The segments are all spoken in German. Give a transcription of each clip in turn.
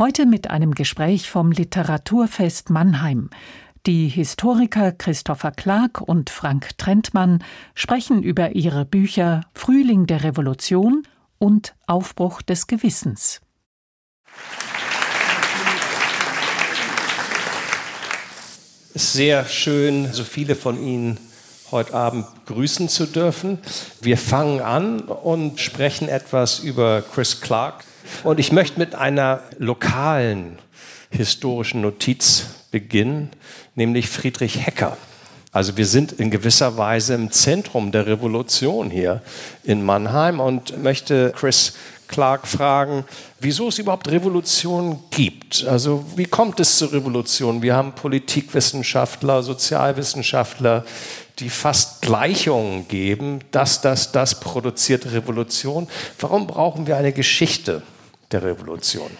Heute mit einem Gespräch vom Literaturfest Mannheim. Die Historiker Christopher Clark und Frank Trentmann sprechen über ihre Bücher Frühling der Revolution und Aufbruch des Gewissens. Sehr schön, so viele von Ihnen heute Abend grüßen zu dürfen. Wir fangen an und sprechen etwas über Chris Clark. Und ich möchte mit einer lokalen historischen Notiz beginnen, nämlich Friedrich Hecker. Also wir sind in gewisser Weise im Zentrum der Revolution hier in Mannheim und möchte Chris Clark fragen, wieso es überhaupt Revolution gibt. Also wie kommt es zur Revolution? Wir haben Politikwissenschaftler, Sozialwissenschaftler, die fast Gleichungen geben, dass das, das produziert Revolution. Warum brauchen wir eine Geschichte der Revolution?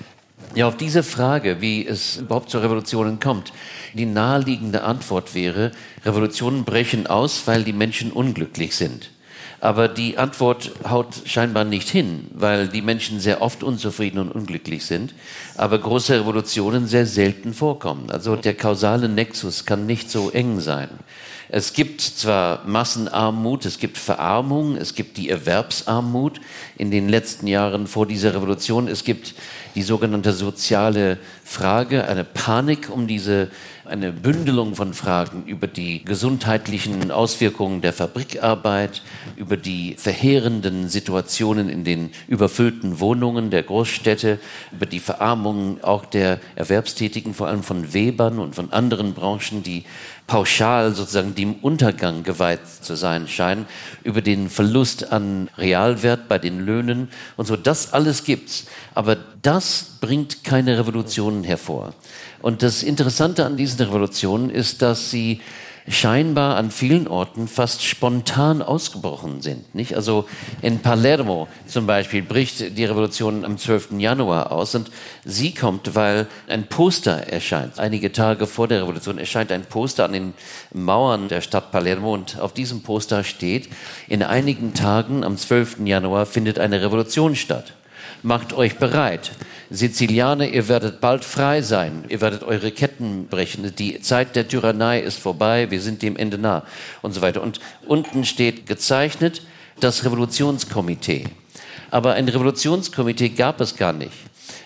Ja, auf diese Frage, wie es überhaupt zu Revolutionen kommt, die naheliegende Antwort wäre, Revolutionen brechen aus, weil die Menschen unglücklich sind. Aber die Antwort haut scheinbar nicht hin, weil die Menschen sehr oft unzufrieden und unglücklich sind, aber große Revolutionen sehr selten vorkommen. Also der kausale Nexus kann nicht so eng sein. Es gibt zwar Massenarmut, es gibt Verarmung, es gibt die Erwerbsarmut in den letzten Jahren vor dieser Revolution, es gibt die sogenannte soziale Frage, eine Panik um diese eine Bündelung von Fragen über die gesundheitlichen Auswirkungen der Fabrikarbeit, über die verheerenden Situationen in den überfüllten Wohnungen der Großstädte, über die Verarmung auch der Erwerbstätigen, vor allem von Webern und von anderen Branchen, die pauschal sozusagen dem Untergang geweiht zu sein scheinen, über den Verlust an Realwert bei den Löhnen und so. Das alles gibt's. Aber das bringt keine Revolutionen hervor. Und das Interessante an diesen Revolutionen ist, dass sie scheinbar an vielen Orten fast spontan ausgebrochen sind. Nicht? Also in Palermo zum Beispiel bricht die Revolution am 12. Januar aus und sie kommt, weil ein Poster erscheint. Einige Tage vor der Revolution erscheint ein Poster an den Mauern der Stadt Palermo und auf diesem Poster steht, in einigen Tagen am 12. Januar findet eine Revolution statt. Macht euch bereit. Sizilianer, ihr werdet bald frei sein, ihr werdet eure Ketten brechen, die Zeit der Tyrannei ist vorbei, wir sind dem Ende nah und so weiter. Und unten steht gezeichnet das Revolutionskomitee. Aber ein Revolutionskomitee gab es gar nicht.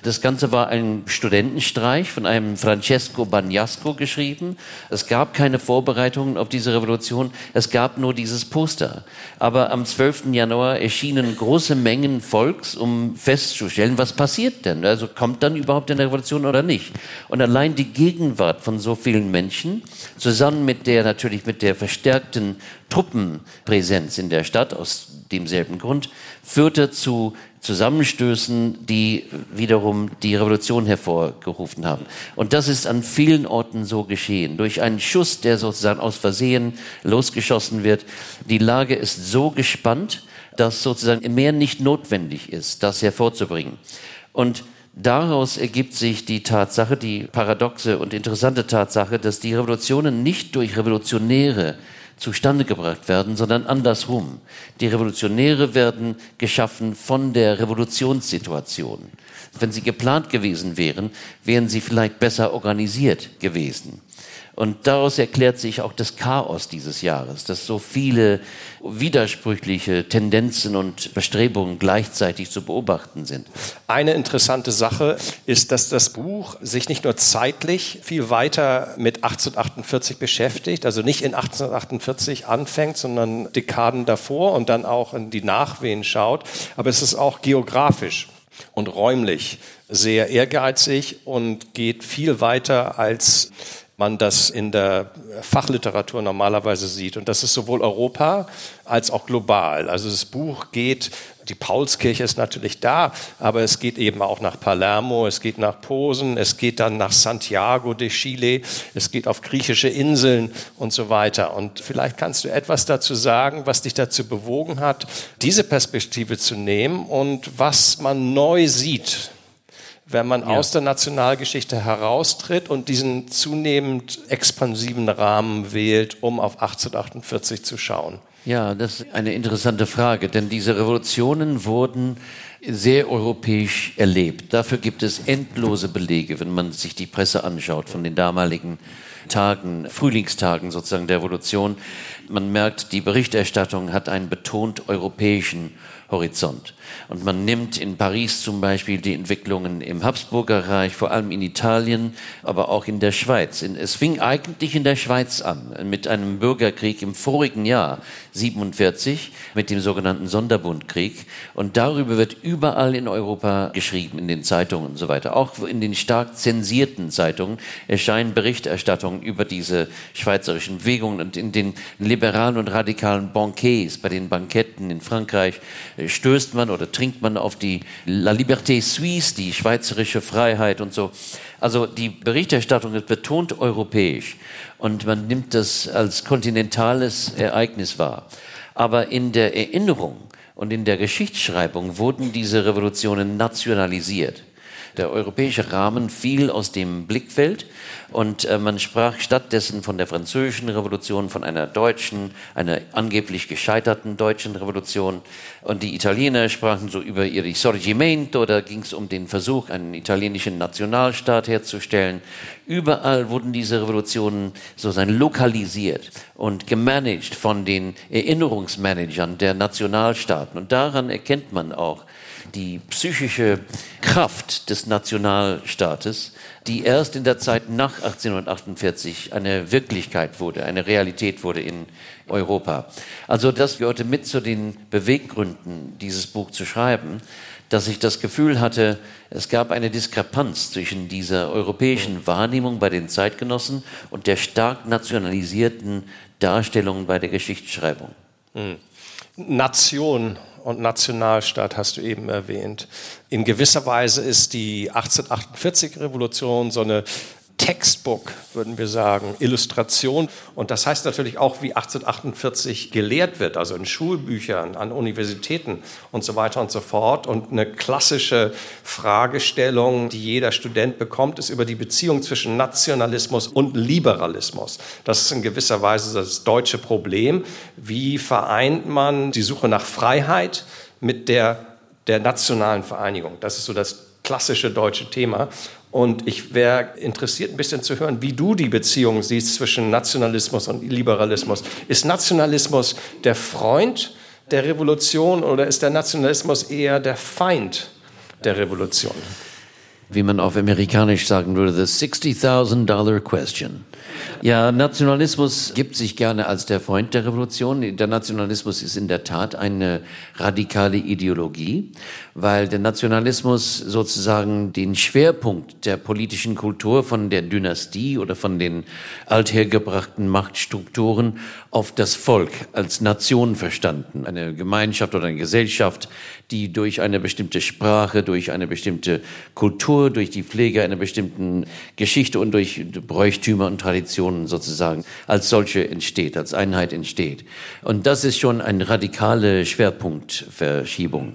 Das Ganze war ein Studentenstreich von einem Francesco Bagnasco geschrieben. Es gab keine Vorbereitungen auf diese Revolution. Es gab nur dieses Poster. Aber am 12. Januar erschienen große Mengen Volks, um festzustellen, was passiert denn? Also kommt dann überhaupt eine Revolution oder nicht? Und allein die Gegenwart von so vielen Menschen, zusammen mit der natürlich mit der verstärkten Truppenpräsenz in der Stadt aus demselben Grund, führte zu Zusammenstößen, die wiederum die Revolution hervorgerufen haben. Und das ist an vielen Orten so geschehen. Durch einen Schuss, der sozusagen aus Versehen losgeschossen wird. Die Lage ist so gespannt, dass sozusagen mehr nicht notwendig ist, das hervorzubringen. Und daraus ergibt sich die Tatsache, die paradoxe und interessante Tatsache, dass die Revolutionen nicht durch Revolutionäre zustande gebracht werden, sondern andersrum. Die Revolutionäre werden geschaffen von der Revolutionssituation. Wenn sie geplant gewesen wären, wären sie vielleicht besser organisiert gewesen. Und daraus erklärt sich auch das Chaos dieses Jahres, dass so viele widersprüchliche Tendenzen und Bestrebungen gleichzeitig zu beobachten sind. Eine interessante Sache ist, dass das Buch sich nicht nur zeitlich viel weiter mit 1848 beschäftigt, also nicht in 1848 anfängt, sondern Dekaden davor und dann auch in die Nachwehen schaut, aber es ist auch geografisch und räumlich sehr ehrgeizig und geht viel weiter als man das in der Fachliteratur normalerweise sieht. Und das ist sowohl Europa als auch global. Also das Buch geht, die Paulskirche ist natürlich da, aber es geht eben auch nach Palermo, es geht nach Posen, es geht dann nach Santiago de Chile, es geht auf griechische Inseln und so weiter. Und vielleicht kannst du etwas dazu sagen, was dich dazu bewogen hat, diese Perspektive zu nehmen und was man neu sieht wenn man ja. aus der Nationalgeschichte heraustritt und diesen zunehmend expansiven Rahmen wählt, um auf 1848 zu schauen. Ja, das ist eine interessante Frage, denn diese Revolutionen wurden sehr europäisch erlebt. Dafür gibt es endlose Belege, wenn man sich die Presse anschaut von den damaligen Tagen, Frühlingstagen sozusagen der Revolution. Man merkt, die Berichterstattung hat einen betont europäischen Horizont. Und man nimmt in Paris zum Beispiel die Entwicklungen im Habsburger Reich, vor allem in Italien, aber auch in der Schweiz. Es fing eigentlich in der Schweiz an, mit einem Bürgerkrieg im vorigen Jahr, 47, mit dem sogenannten Sonderbundkrieg. Und darüber wird überall in Europa geschrieben, in den Zeitungen und so weiter. Auch in den stark zensierten Zeitungen erscheinen Berichterstattungen über diese schweizerischen Bewegungen und in den liberalen und radikalen Banquets, bei den Banketten in Frankreich, stößt man oder trinkt man auf die La Liberté Suisse, die schweizerische Freiheit und so. Also die Berichterstattung ist betont europäisch und man nimmt das als kontinentales Ereignis wahr. Aber in der Erinnerung und in der Geschichtsschreibung wurden diese Revolutionen nationalisiert. Der europäische Rahmen fiel aus dem Blickfeld und äh, man sprach stattdessen von der französischen Revolution, von einer deutschen, einer angeblich gescheiterten deutschen Revolution. Und die Italiener sprachen so über ihr Risorgimento, da ging es um den Versuch, einen italienischen Nationalstaat herzustellen. Überall wurden diese Revolutionen sozusagen lokalisiert und gemanagt von den Erinnerungsmanagern der Nationalstaaten. Und daran erkennt man auch, die psychische Kraft des Nationalstaates, die erst in der Zeit nach 1848 eine Wirklichkeit wurde, eine Realität wurde in Europa. Also das gehörte mit zu den Beweggründen, dieses Buch zu schreiben, dass ich das Gefühl hatte, es gab eine Diskrepanz zwischen dieser europäischen Wahrnehmung bei den Zeitgenossen und der stark nationalisierten Darstellung bei der Geschichtsschreibung. Hm. Nation und Nationalstaat hast du eben erwähnt. In gewisser Weise ist die 1848-Revolution so eine Textbook, würden wir sagen, Illustration. Und das heißt natürlich auch, wie 1848 gelehrt wird, also in Schulbüchern, an Universitäten und so weiter und so fort. Und eine klassische Fragestellung, die jeder Student bekommt, ist über die Beziehung zwischen Nationalismus und Liberalismus. Das ist in gewisser Weise das deutsche Problem. Wie vereint man die Suche nach Freiheit mit der, der nationalen Vereinigung? Das ist so das klassische deutsche Thema. Und ich wäre interessiert, ein bisschen zu hören, wie du die Beziehung siehst zwischen Nationalismus und Liberalismus. Ist Nationalismus der Freund der Revolution oder ist der Nationalismus eher der Feind der Revolution? Wie man auf Amerikanisch sagen würde, the $60,000 question. Ja, Nationalismus gibt sich gerne als der Freund der Revolution. Der Nationalismus ist in der Tat eine radikale Ideologie, weil der Nationalismus sozusagen den Schwerpunkt der politischen Kultur von der Dynastie oder von den althergebrachten Machtstrukturen auf das Volk als Nation verstanden. Eine Gemeinschaft oder eine Gesellschaft, die durch eine bestimmte Sprache, durch eine bestimmte Kultur, durch die Pflege einer bestimmten Geschichte und durch Bräuchtümer und Traditionen sozusagen als solche entsteht, als Einheit entsteht. Und das ist schon eine radikale Schwerpunktverschiebung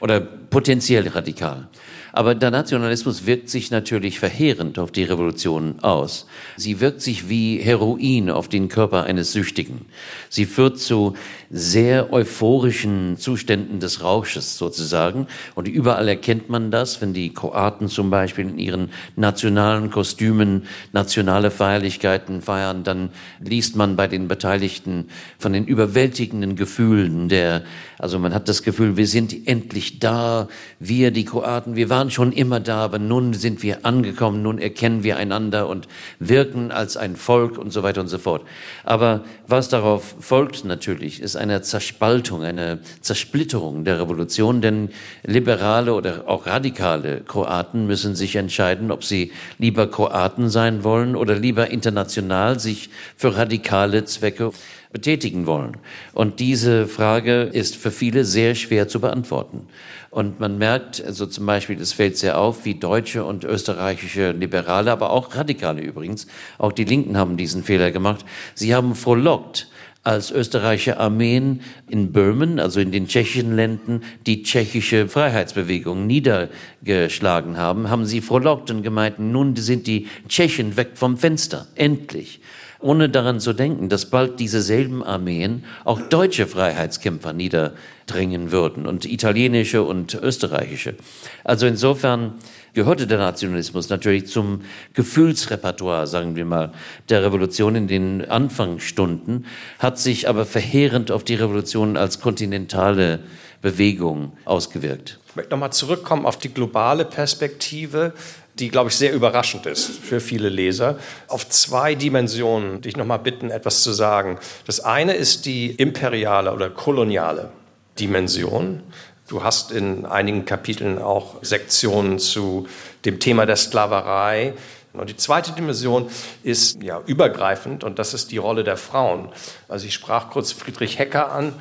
oder potenziell radikal. Aber der Nationalismus wirkt sich natürlich verheerend auf die Revolution aus. Sie wirkt sich wie Heroin auf den Körper eines Süchtigen. Sie führt zu sehr euphorischen Zuständen des Rausches sozusagen. Und überall erkennt man das, wenn die Kroaten zum Beispiel in ihren nationalen Kostümen nationale Feierlichkeiten feiern, dann liest man bei den Beteiligten von den überwältigenden Gefühlen der, also man hat das Gefühl, wir sind endlich da, wir, die Kroaten, wir waren schon immer da, aber nun sind wir angekommen, nun erkennen wir einander und wirken als ein Volk und so weiter und so fort. Aber was darauf folgt natürlich, ist eine Zerspaltung, eine Zersplitterung der Revolution, denn liberale oder auch radikale Kroaten müssen sich entscheiden, ob sie lieber Kroaten sein wollen oder lieber international sich für radikale Zwecke betätigen wollen. Und diese Frage ist für viele sehr schwer zu beantworten. Und man merkt, also zum Beispiel, es fällt sehr auf, wie deutsche und österreichische Liberale, aber auch Radikale übrigens, auch die Linken haben diesen Fehler gemacht. Sie haben frohlockt, als österreichische Armeen in Böhmen, also in den tschechischen Ländern, die tschechische Freiheitsbewegung niedergeschlagen haben, haben sie frohlockt und gemeint, nun sind die Tschechen weg vom Fenster, endlich. Ohne daran zu denken, dass bald diese selben Armeen auch deutsche Freiheitskämpfer niederdrängen würden und italienische und österreichische. Also insofern gehörte der Nationalismus natürlich zum Gefühlsrepertoire, sagen wir mal, der Revolution in den Anfangsstunden, hat sich aber verheerend auf die Revolution als kontinentale Bewegung ausgewirkt. Ich möchte nochmal zurückkommen auf die globale Perspektive die, glaube ich, sehr überraschend ist für viele Leser, auf zwei Dimensionen, die ich noch mal bitten, etwas zu sagen. Das eine ist die imperiale oder koloniale Dimension. Du hast in einigen Kapiteln auch Sektionen zu dem Thema der Sklaverei. Und die zweite Dimension ist ja übergreifend und das ist die Rolle der Frauen. Also ich sprach kurz Friedrich Hecker an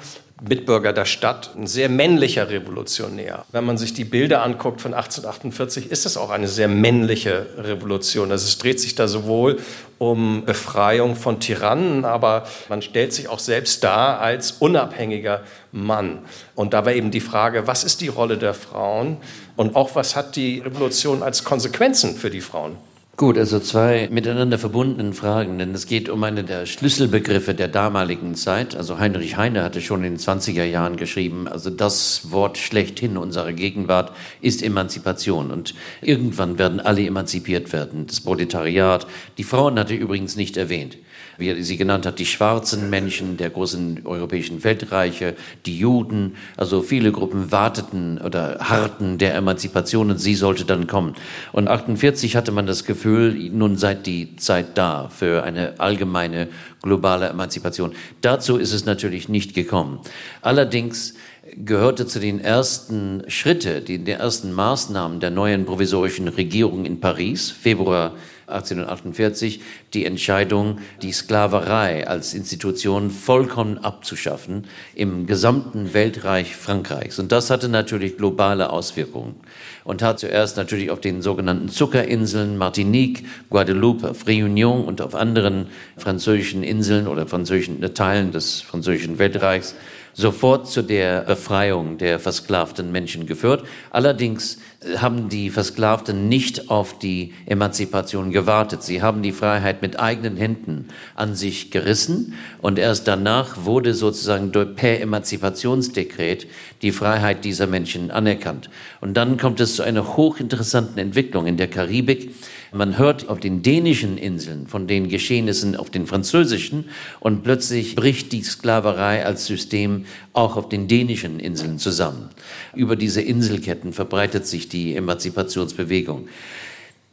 Mitbürger der Stadt, ein sehr männlicher Revolutionär. Wenn man sich die Bilder anguckt von 1848, ist es auch eine sehr männliche Revolution. Also es dreht sich da sowohl um Befreiung von Tyrannen, aber man stellt sich auch selbst dar als unabhängiger Mann. Und da war eben die Frage, was ist die Rolle der Frauen und auch was hat die Revolution als Konsequenzen für die Frauen? Gut, also zwei miteinander verbundenen Fragen, denn es geht um einen der Schlüsselbegriffe der damaligen Zeit. Also Heinrich Heine hatte schon in den 20er Jahren geschrieben, also das Wort schlechthin unserer Gegenwart ist Emanzipation und irgendwann werden alle emanzipiert werden. Das Proletariat, die Frauen hatte übrigens nicht erwähnt wie er sie genannt hat, die schwarzen Menschen der großen europäischen Weltreiche, die Juden, also viele Gruppen warteten oder harrten der Emanzipation und sie sollte dann kommen. Und 48 hatte man das Gefühl, nun sei die Zeit da für eine allgemeine globale Emanzipation. Dazu ist es natürlich nicht gekommen. Allerdings gehörte zu den ersten Schritte, den ersten Maßnahmen der neuen provisorischen Regierung in Paris, Februar 1848 die Entscheidung, die Sklaverei als Institution vollkommen abzuschaffen im gesamten Weltreich Frankreichs. Und das hatte natürlich globale Auswirkungen und hat zuerst natürlich auf den sogenannten Zuckerinseln Martinique, Guadeloupe, auf Réunion und auf anderen französischen Inseln oder französischen Teilen des französischen Weltreichs sofort zu der Befreiung der versklavten Menschen geführt. Allerdings haben die Versklavten nicht auf die Emanzipation gewartet. Sie haben die Freiheit mit eigenen Händen an sich gerissen und erst danach wurde sozusagen per Emanzipationsdekret die Freiheit dieser Menschen anerkannt. Und dann kommt es zu einer hochinteressanten Entwicklung in der Karibik. Man hört auf den dänischen Inseln von den Geschehnissen auf den französischen und plötzlich bricht die Sklaverei als System auch auf den dänischen Inseln zusammen. Über diese Inselketten verbreitet sich die Emanzipationsbewegung.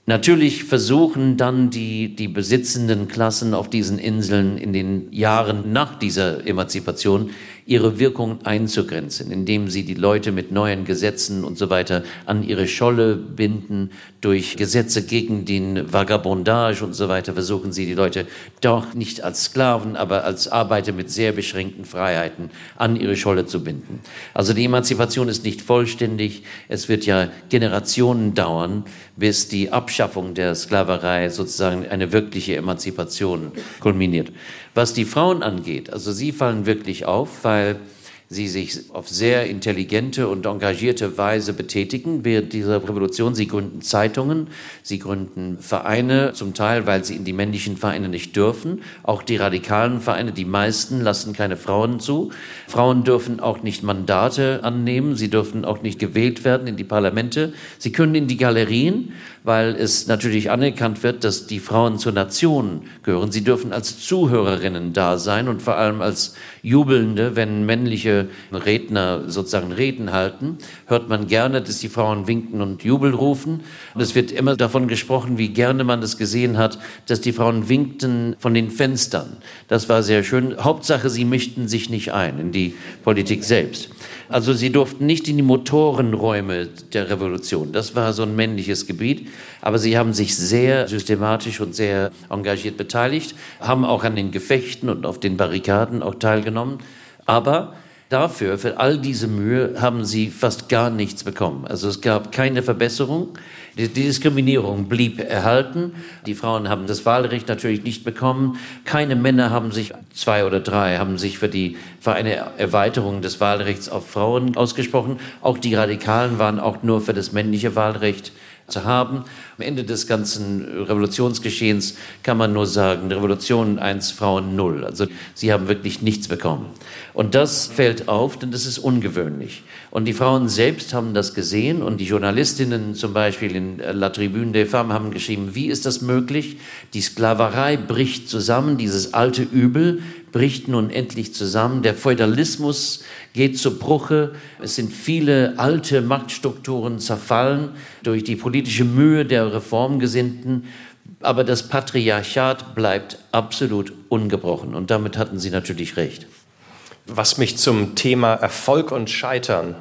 Natürlich versuchen dann die, die besitzenden Klassen auf diesen Inseln in den Jahren nach dieser Emanzipation ihre Wirkung einzugrenzen, indem sie die Leute mit neuen Gesetzen und so weiter an ihre Scholle binden. Durch Gesetze gegen den Vagabondage und so weiter versuchen sie die Leute doch nicht als Sklaven, aber als Arbeiter mit sehr beschränkten Freiheiten an ihre Scholle zu binden. Also die Emanzipation ist nicht vollständig. Es wird ja Generationen dauern, bis die Abschaffung der Sklaverei sozusagen eine wirkliche Emanzipation kulminiert. Was die Frauen angeht, also sie fallen wirklich auf, weil sie sich auf sehr intelligente und engagierte Weise betätigen während dieser Revolution. Sie gründen Zeitungen, sie gründen Vereine, zum Teil, weil sie in die männlichen Vereine nicht dürfen. Auch die radikalen Vereine, die meisten lassen keine Frauen zu. Frauen dürfen auch nicht Mandate annehmen, sie dürfen auch nicht gewählt werden in die Parlamente. Sie können in die Galerien, weil es natürlich anerkannt wird, dass die Frauen zur Nation gehören. Sie dürfen als Zuhörerinnen da sein und vor allem als Jubelnde, wenn männliche Redner sozusagen Reden halten, hört man gerne, dass die Frauen winken und Jubel rufen. Und es wird immer davon gesprochen, wie gerne man es gesehen hat, dass die Frauen winkten von den Fenstern. Das war sehr schön. Hauptsache, sie mischten sich nicht ein in die Politik selbst. Also sie durften nicht in die Motorenräume der Revolution. Das war so ein männliches Gebiet. Aber sie haben sich sehr systematisch und sehr engagiert beteiligt, haben auch an den Gefechten und auf den Barrikaden auch teilgenommen. Aber dafür, für all diese Mühe, haben sie fast gar nichts bekommen. Also es gab keine Verbesserung. Die Diskriminierung blieb erhalten. Die Frauen haben das Wahlrecht natürlich nicht bekommen. Keine Männer haben sich, zwei oder drei, haben sich für, die, für eine Erweiterung des Wahlrechts auf Frauen ausgesprochen. Auch die Radikalen waren auch nur für das männliche Wahlrecht zu haben. Am Ende des ganzen Revolutionsgeschehens kann man nur sagen, Revolution 1, Frauen 0. Also sie haben wirklich nichts bekommen. Und das fällt auf, denn das ist ungewöhnlich. Und die Frauen selbst haben das gesehen und die Journalistinnen zum Beispiel in La Tribune des Femmes haben geschrieben, wie ist das möglich? Die Sklaverei bricht zusammen, dieses alte Übel bricht nun endlich zusammen. Der Feudalismus geht zu Bruche. Es sind viele alte Machtstrukturen zerfallen durch die politische Mühe der Reformgesinnten. Aber das Patriarchat bleibt absolut ungebrochen. Und damit hatten Sie natürlich recht. Was mich zum Thema Erfolg und Scheitern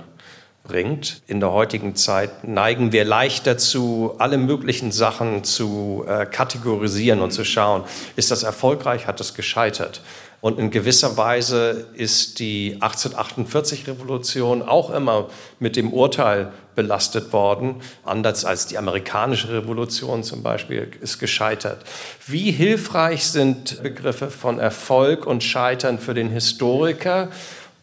bringt. In der heutigen Zeit neigen wir leicht dazu, alle möglichen Sachen zu äh, kategorisieren und zu schauen, ist das erfolgreich, hat das gescheitert. Und in gewisser Weise ist die 1848-Revolution auch immer mit dem Urteil belastet worden, anders als die amerikanische Revolution zum Beispiel ist gescheitert. Wie hilfreich sind Begriffe von Erfolg und Scheitern für den Historiker?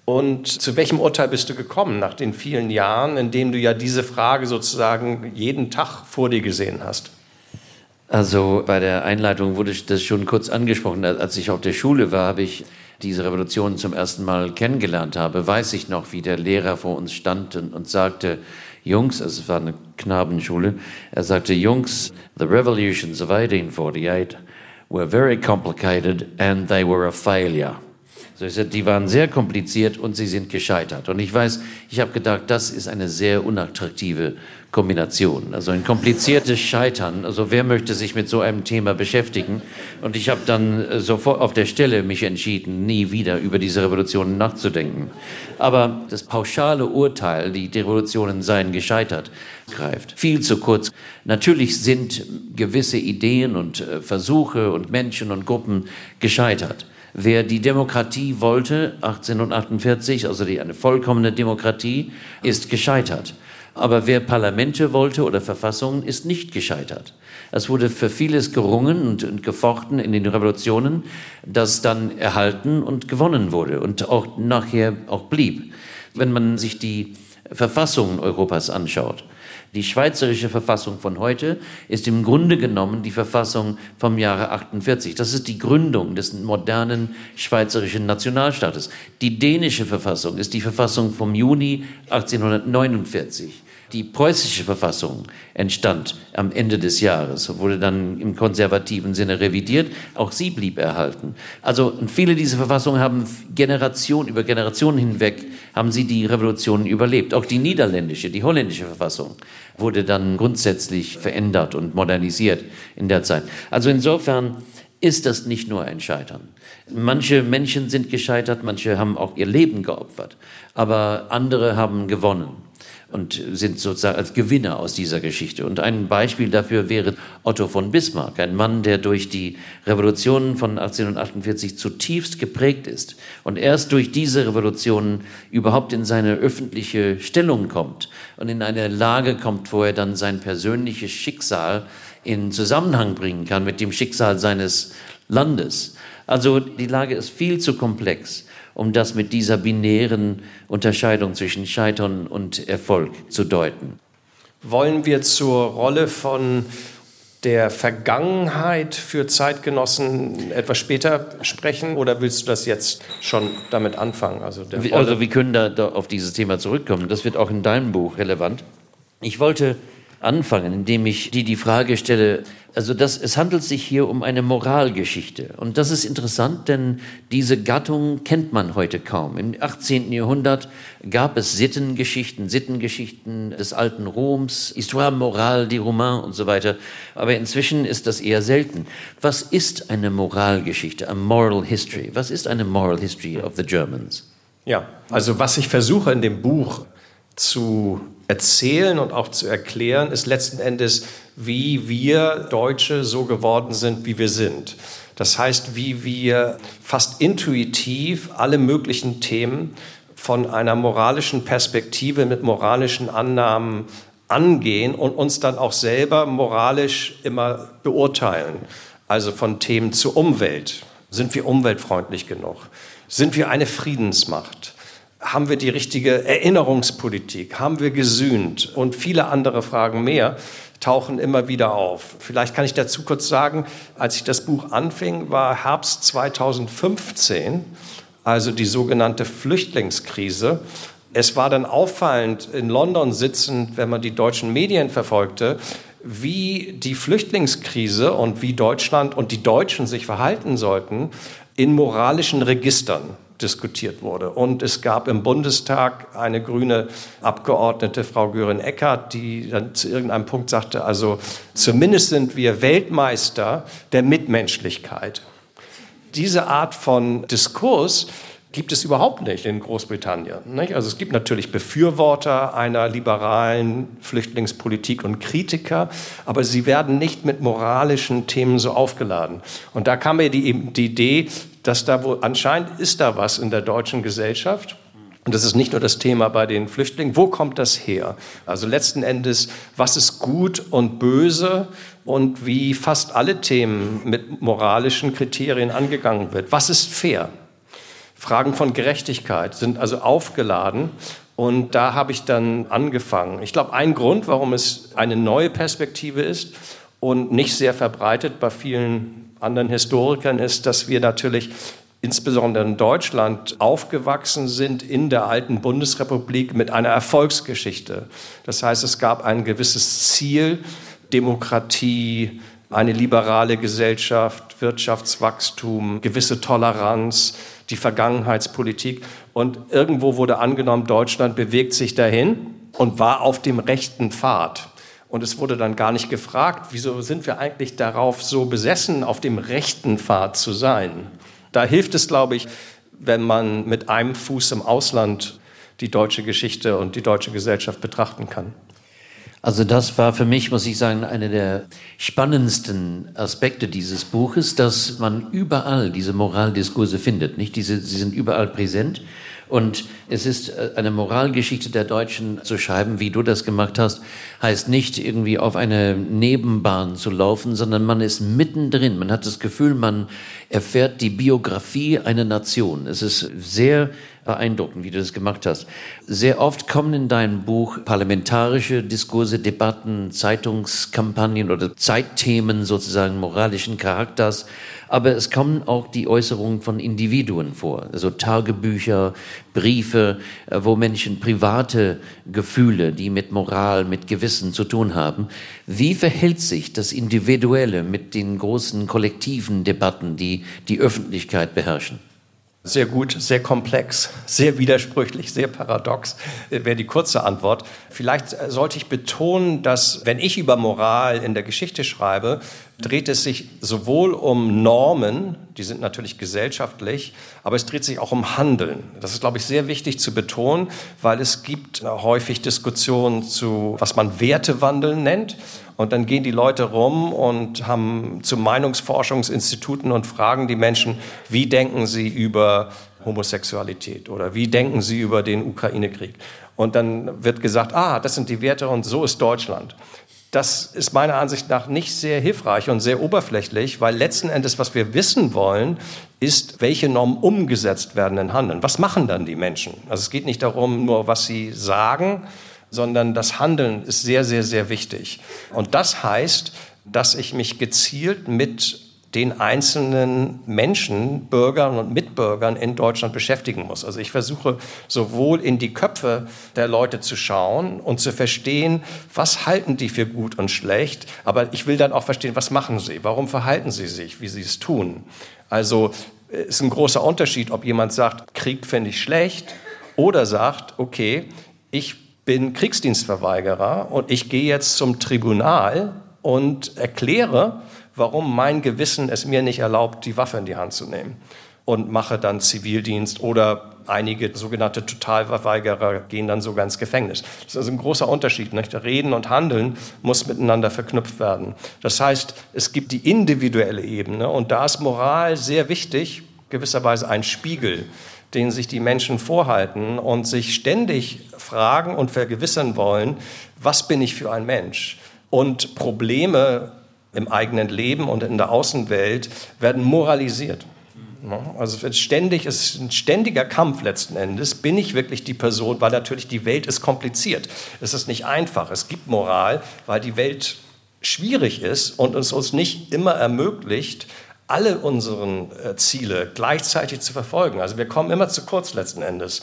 Und zu welchem Urteil bist du gekommen nach den vielen Jahren, in denen du ja diese Frage sozusagen jeden Tag vor dir gesehen hast? Also bei der Einleitung wurde das schon kurz angesprochen. Als ich auf der Schule war, habe ich diese Revolution zum ersten Mal kennengelernt habe, weiß ich noch, wie der Lehrer vor uns stand und, und sagte, Jungs, also es war eine Knabenschule, er sagte, Jungs, the revolutions of 1848 were very complicated and they were a failure. So ich sagte, die waren sehr kompliziert und sie sind gescheitert. Und ich weiß, ich habe gedacht, das ist eine sehr unattraktive Kombination. Also ein kompliziertes Scheitern. Also wer möchte sich mit so einem Thema beschäftigen? Und ich habe dann äh, sofort auf der Stelle mich entschieden, nie wieder über diese Revolutionen nachzudenken. Aber das pauschale Urteil, die Revolutionen seien gescheitert, greift viel zu kurz. Natürlich sind gewisse Ideen und äh, Versuche und Menschen und Gruppen gescheitert. Wer die Demokratie wollte, 1848, also die, eine vollkommene Demokratie, ist gescheitert. Aber wer Parlamente wollte oder Verfassungen, ist nicht gescheitert. Es wurde für vieles gerungen und, und, gefochten in den Revolutionen, das dann erhalten und gewonnen wurde und auch nachher auch blieb. Wenn man sich die Verfassungen Europas anschaut, die schweizerische Verfassung von heute ist im Grunde genommen die Verfassung vom Jahre 48. Das ist die Gründung des modernen schweizerischen Nationalstaates. Die dänische Verfassung ist die Verfassung vom Juni 1849. Die preußische Verfassung entstand am Ende des Jahres, wurde dann im konservativen Sinne revidiert. Auch sie blieb erhalten. Also viele dieser Verfassungen haben Generation über Generationen hinweg haben sie die Revolutionen überlebt. Auch die niederländische, die holländische Verfassung wurde dann grundsätzlich verändert und modernisiert in der Zeit. Also insofern ist das nicht nur ein Scheitern. Manche Menschen sind gescheitert, manche haben auch ihr Leben geopfert, aber andere haben gewonnen und sind sozusagen als Gewinner aus dieser Geschichte. Und ein Beispiel dafür wäre Otto von Bismarck, ein Mann, der durch die Revolutionen von 1848 zutiefst geprägt ist und erst durch diese Revolutionen überhaupt in seine öffentliche Stellung kommt und in eine Lage kommt, wo er dann sein persönliches Schicksal in Zusammenhang bringen kann mit dem Schicksal seines Landes. Also die Lage ist viel zu komplex um das mit dieser binären Unterscheidung zwischen Scheitern und Erfolg zu deuten. Wollen wir zur Rolle von der Vergangenheit für Zeitgenossen etwas später sprechen oder willst du das jetzt schon damit anfangen? Also, also wir können da, da auf dieses Thema zurückkommen. Das wird auch in deinem Buch relevant. Ich wollte anfangen, indem ich dir die Frage stelle, also das, es handelt sich hier um eine Moralgeschichte. Und das ist interessant, denn diese Gattung kennt man heute kaum. Im 18. Jahrhundert gab es Sittengeschichten, Sittengeschichten des alten Roms, Histoire morale des Romains und so weiter. Aber inzwischen ist das eher selten. Was ist eine Moralgeschichte, a moral history? Was ist eine moral history of the Germans? Ja, also was ich versuche in dem Buch zu erzählen und auch zu erklären, ist letzten Endes, wie wir Deutsche so geworden sind, wie wir sind. Das heißt, wie wir fast intuitiv alle möglichen Themen von einer moralischen Perspektive mit moralischen Annahmen angehen und uns dann auch selber moralisch immer beurteilen. Also von Themen zur Umwelt. Sind wir umweltfreundlich genug? Sind wir eine Friedensmacht? Haben wir die richtige Erinnerungspolitik? Haben wir gesühnt? Und viele andere Fragen mehr, tauchen immer wieder auf. Vielleicht kann ich dazu kurz sagen, als ich das Buch anfing, war Herbst 2015, also die sogenannte Flüchtlingskrise. Es war dann auffallend, in London sitzend, wenn man die deutschen Medien verfolgte, wie die Flüchtlingskrise und wie Deutschland und die Deutschen sich verhalten sollten in moralischen Registern diskutiert wurde. Und es gab im Bundestag eine grüne Abgeordnete, Frau Göring-Eckardt, die dann zu irgendeinem Punkt sagte, also zumindest sind wir Weltmeister der Mitmenschlichkeit. Diese Art von Diskurs gibt es überhaupt nicht in Großbritannien. Nicht? Also es gibt natürlich Befürworter einer liberalen Flüchtlingspolitik und Kritiker, aber sie werden nicht mit moralischen Themen so aufgeladen. Und da kam mir die, die Idee, dass da wohl anscheinend ist da was in der deutschen Gesellschaft. Und das ist nicht nur das Thema bei den Flüchtlingen. Wo kommt das her? Also letzten Endes, was ist gut und böse und wie fast alle Themen mit moralischen Kriterien angegangen wird. Was ist fair? Fragen von Gerechtigkeit sind also aufgeladen. Und da habe ich dann angefangen. Ich glaube, ein Grund, warum es eine neue Perspektive ist und nicht sehr verbreitet bei vielen anderen Historikern, ist, dass wir natürlich insbesondere in Deutschland aufgewachsen sind in der alten Bundesrepublik mit einer Erfolgsgeschichte. Das heißt, es gab ein gewisses Ziel, Demokratie, eine liberale Gesellschaft, Wirtschaftswachstum, gewisse Toleranz, die Vergangenheitspolitik. Und irgendwo wurde angenommen, Deutschland bewegt sich dahin und war auf dem rechten Pfad. Und es wurde dann gar nicht gefragt, wieso sind wir eigentlich darauf so besessen, auf dem rechten Pfad zu sein. Da hilft es, glaube ich, wenn man mit einem Fuß im Ausland die deutsche Geschichte und die deutsche Gesellschaft betrachten kann. Also das war für mich, muss ich sagen, einer der spannendsten Aspekte dieses Buches, dass man überall diese Moraldiskurse findet. Nicht diese, sie sind überall präsent. Und es ist äh, eine Moralgeschichte der Deutschen zu schreiben, wie du das gemacht hast, heißt nicht irgendwie auf eine Nebenbahn zu laufen, sondern man ist mittendrin. Man hat das Gefühl, man erfährt die Biografie einer Nation. Es ist sehr beeindruckend, wie du das gemacht hast. Sehr oft kommen in deinem Buch parlamentarische Diskurse, Debatten, Zeitungskampagnen oder Zeitthemen sozusagen moralischen Charakters. Aber es kommen auch die Äußerungen von Individuen vor, also Tagebücher, Briefe, äh, wo Menschen private Gefühle, die mit Moral, mit Gewissen zu tun haben. Wie verhält sich das Individuelle mit den großen kollektiven Debatten, die die Öffentlichkeit beherrschen? Sehr gut, sehr komplex, sehr widersprüchlich, sehr paradox, wäre die kurze Antwort. Vielleicht sollte ich betonen, dass wenn ich über Moral in der Geschichte schreibe, dreht es sich sowohl um Normen, die sind natürlich gesellschaftlich, aber es dreht sich auch um Handeln. Das ist, glaube ich, sehr wichtig zu betonen, weil es gibt häufig Diskussionen zu, was man Wertewandel nennt. Und dann gehen die Leute rum und haben zu Meinungsforschungsinstituten und fragen die Menschen, wie denken sie über Homosexualität oder wie denken sie über den Ukraine-Krieg. Und dann wird gesagt, ah, das sind die Werte und so ist Deutschland. Das ist meiner Ansicht nach nicht sehr hilfreich und sehr oberflächlich, weil letzten Endes, was wir wissen wollen, ist, welche Normen umgesetzt werden in Handeln. Was machen dann die Menschen? Also es geht nicht darum, nur was sie sagen, sondern das Handeln ist sehr, sehr, sehr wichtig. Und das heißt, dass ich mich gezielt mit den einzelnen Menschen, Bürgern und Mitbürgern in Deutschland beschäftigen muss. Also ich versuche sowohl in die Köpfe der Leute zu schauen und zu verstehen, was halten die für gut und schlecht, aber ich will dann auch verstehen, was machen sie, warum verhalten sie sich, wie sie es tun. Also es ist ein großer Unterschied, ob jemand sagt, Krieg finde ich schlecht oder sagt, okay, ich bin Kriegsdienstverweigerer und ich gehe jetzt zum Tribunal und erkläre, warum mein Gewissen es mir nicht erlaubt, die Waffe in die Hand zu nehmen und mache dann Zivildienst oder einige sogenannte Totalverweigerer gehen dann sogar ins Gefängnis. Das ist also ein großer Unterschied. Nicht? Reden und Handeln muss miteinander verknüpft werden. Das heißt, es gibt die individuelle Ebene und da ist Moral sehr wichtig, gewisserweise ein Spiegel, den sich die Menschen vorhalten und sich ständig fragen und vergewissern wollen, was bin ich für ein Mensch? Und Probleme im eigenen Leben und in der Außenwelt werden moralisiert. Also es ständig, es ist ein ständiger Kampf letzten Endes. Bin ich wirklich die Person? Weil natürlich die Welt ist kompliziert. Es ist nicht einfach. Es gibt Moral, weil die Welt schwierig ist und es uns nicht immer ermöglicht, alle unsere äh, Ziele gleichzeitig zu verfolgen. Also wir kommen immer zu kurz letzten Endes.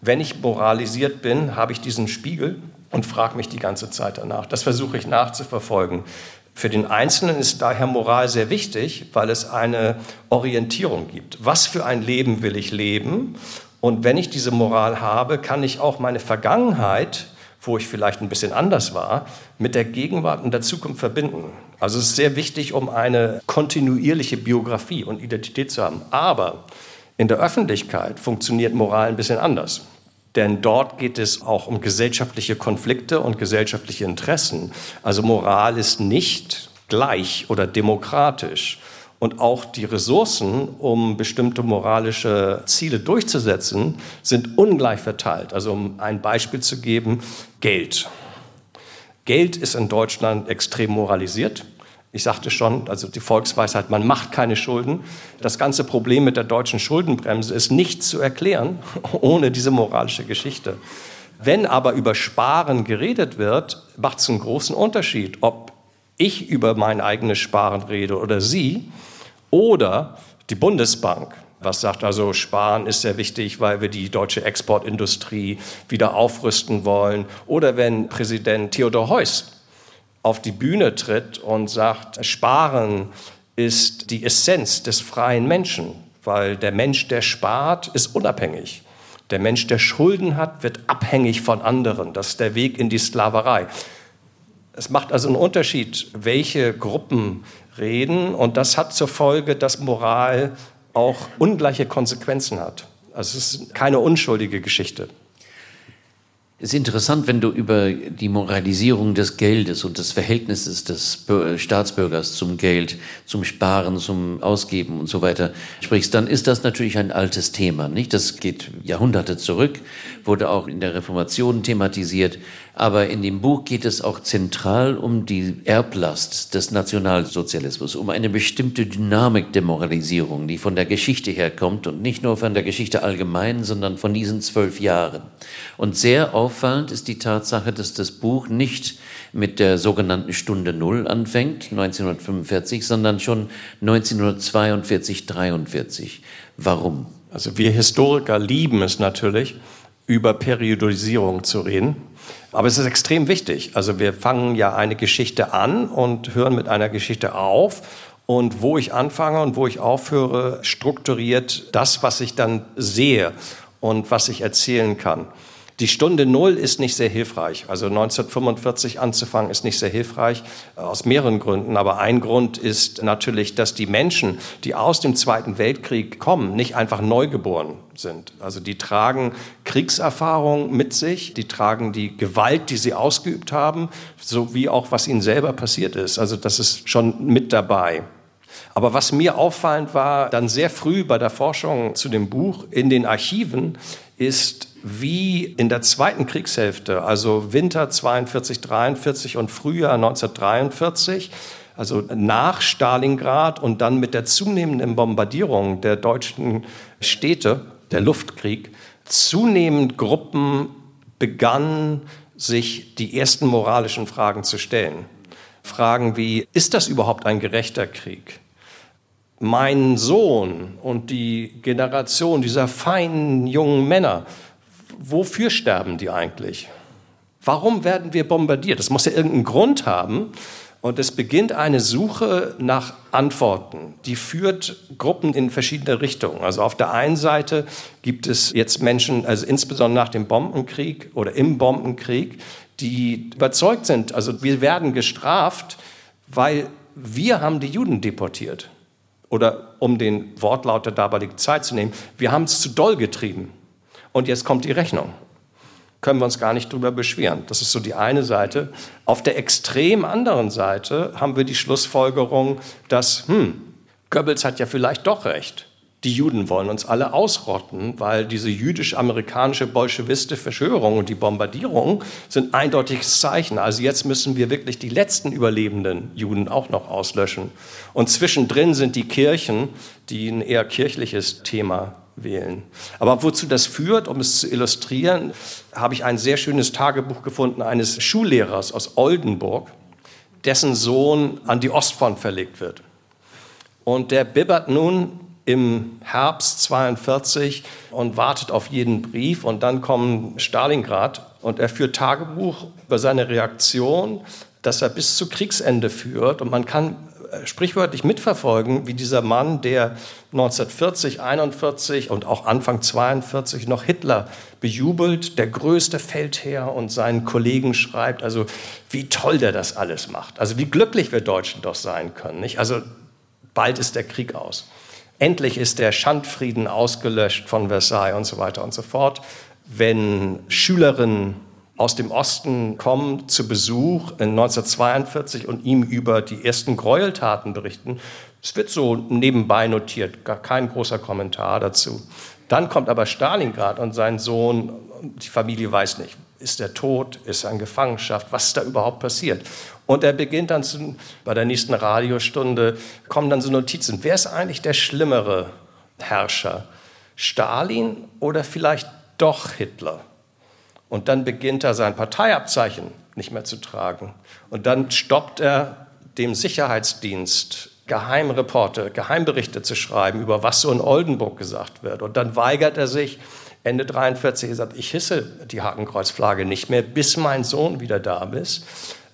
Wenn ich moralisiert bin, habe ich diesen Spiegel und frage mich die ganze Zeit danach. Das versuche ich nachzuverfolgen. Für den Einzelnen ist daher Moral sehr wichtig, weil es eine Orientierung gibt. Was für ein Leben will ich leben? Und wenn ich diese Moral habe, kann ich auch meine Vergangenheit, wo ich vielleicht ein bisschen anders war, mit der Gegenwart und der Zukunft verbinden. Also es ist sehr wichtig, um eine kontinuierliche Biografie und Identität zu haben. Aber in der Öffentlichkeit funktioniert Moral ein bisschen anders. Denn dort geht es auch um gesellschaftliche Konflikte und gesellschaftliche Interessen. Also Moral ist nicht gleich oder demokratisch. Und auch die Ressourcen, um bestimmte moralische Ziele durchzusetzen, sind ungleich verteilt. Also um ein Beispiel zu geben, Geld. Geld ist in Deutschland extrem moralisiert. Ich sagte schon, also die Volksweisheit, man macht keine Schulden. Das ganze Problem mit der deutschen Schuldenbremse ist nicht zu erklären ohne diese moralische Geschichte. Wenn aber über Sparen geredet wird, macht es einen großen Unterschied, ob ich über mein eigenes Sparen rede oder Sie oder die Bundesbank. Was sagt also, Sparen ist sehr wichtig, weil wir die deutsche Exportindustrie wieder aufrüsten wollen. Oder wenn Präsident Theodor Heuss auf die Bühne tritt und sagt, Sparen ist die Essenz des freien Menschen, weil der Mensch, der spart, ist unabhängig. Der Mensch, der Schulden hat, wird abhängig von anderen. Das ist der Weg in die Sklaverei. Es macht also einen Unterschied, welche Gruppen reden. Und das hat zur Folge, dass Moral auch ungleiche Konsequenzen hat. Also es ist keine unschuldige Geschichte. Es ist interessant, wenn du über die Moralisierung des Geldes und des Verhältnisses des Staatsbürgers zum Geld, zum Sparen, zum Ausgeben und so weiter sprichst, dann ist das natürlich ein altes Thema, nicht? Das geht Jahrhunderte zurück, wurde auch in der Reformation thematisiert. Aber in dem Buch geht es auch zentral um die Erblast des Nationalsozialismus, um eine bestimmte Dynamik der Moralisierung, die von der Geschichte herkommt und nicht nur von der Geschichte allgemein, sondern von diesen zwölf Jahren. Und sehr auffallend ist die Tatsache, dass das Buch nicht mit der sogenannten Stunde Null anfängt, 1945, sondern schon 1942, 43. Warum? Also wir Historiker lieben es natürlich, über Periodisierung zu reden. Aber es ist extrem wichtig. Also wir fangen ja eine Geschichte an und hören mit einer Geschichte auf. Und wo ich anfange und wo ich aufhöre, strukturiert das, was ich dann sehe und was ich erzählen kann. Die Stunde Null ist nicht sehr hilfreich. Also 1945 anzufangen ist nicht sehr hilfreich, äh, aus mehreren Gründen. Aber ein Grund ist natürlich, dass die Menschen, die aus dem Zweiten Weltkrieg kommen, nicht einfach neugeboren sind. Also die tragen Kriegserfahrung mit sich, die tragen die Gewalt, die sie ausgeübt haben, sowie auch, was ihnen selber passiert ist. Also das ist schon mit dabei. Aber was mir auffallend war, dann sehr früh bei der Forschung zu dem Buch in den Archiven, ist, wie in der zweiten Kriegshälfte, also Winter 42, 43 und Frühjahr 1943, also nach Stalingrad und dann mit der zunehmenden Bombardierung der deutschen Städte, der Luftkrieg, zunehmend Gruppen begannen, sich die ersten moralischen Fragen zu stellen. Fragen wie, ist das überhaupt ein gerechter Krieg? Mein Sohn und die Generation dieser feinen jungen Männer wofür sterben die eigentlich? Warum werden wir bombardiert? Das muss ja irgendeinen Grund haben. Und es beginnt eine Suche nach Antworten. Die führt Gruppen in verschiedene Richtungen. Also auf der einen Seite gibt es jetzt Menschen, also insbesondere nach dem Bombenkrieg oder im Bombenkrieg, die überzeugt sind, also wir werden gestraft, weil wir haben die Juden deportiert. Oder um den Wortlaut der damaligen Zeit zu nehmen, wir haben es zu doll getrieben. Und jetzt kommt die Rechnung. Können wir uns gar nicht drüber beschweren. Das ist so die eine Seite. Auf der extrem anderen Seite haben wir die Schlussfolgerung, dass, hm, Goebbels hat ja vielleicht doch recht. Die Juden wollen uns alle ausrotten, weil diese jüdisch-amerikanische bolschewistische Verschwörung und die Bombardierung sind eindeutiges Zeichen. Also jetzt müssen wir wirklich die letzten überlebenden Juden auch noch auslöschen. Und zwischendrin sind die Kirchen, die ein eher kirchliches Thema wählen. Aber wozu das führt, um es zu illustrieren, habe ich ein sehr schönes Tagebuch gefunden eines Schullehrers aus Oldenburg, dessen Sohn an die Ostfront verlegt wird. Und der bibbert nun im Herbst 42 und wartet auf jeden Brief und dann kommt Stalingrad und er führt Tagebuch über seine Reaktion, dass er bis zu Kriegsende führt und man kann sprichwörtlich mitverfolgen, wie dieser Mann, der 1940, 41 und auch Anfang 42 noch Hitler bejubelt, der größte Feldherr und seinen Kollegen schreibt, also wie toll der das alles macht, also wie glücklich wir Deutschen doch sein können, nicht? Also bald ist der Krieg aus. Endlich ist der Schandfrieden ausgelöscht von Versailles und so weiter und so fort. Wenn Schülerinnen aus dem Osten kommen zu Besuch in 1942 und ihm über die ersten Gräueltaten berichten, es wird so nebenbei notiert, gar kein großer Kommentar dazu. Dann kommt aber Stalingrad und sein Sohn, die Familie weiß nicht, ist er tot, ist er in Gefangenschaft, was ist da überhaupt passiert? Und er beginnt dann zu, bei der nächsten Radiostunde, kommen dann so Notizen. Wer ist eigentlich der schlimmere Herrscher? Stalin oder vielleicht doch Hitler? Und dann beginnt er sein Parteiabzeichen nicht mehr zu tragen. Und dann stoppt er dem Sicherheitsdienst Geheimreporte, Geheimberichte zu schreiben, über was so in Oldenburg gesagt wird. Und dann weigert er sich, Ende 43 gesagt, ich hisse die Hakenkreuzflagge nicht mehr, bis mein Sohn wieder da ist.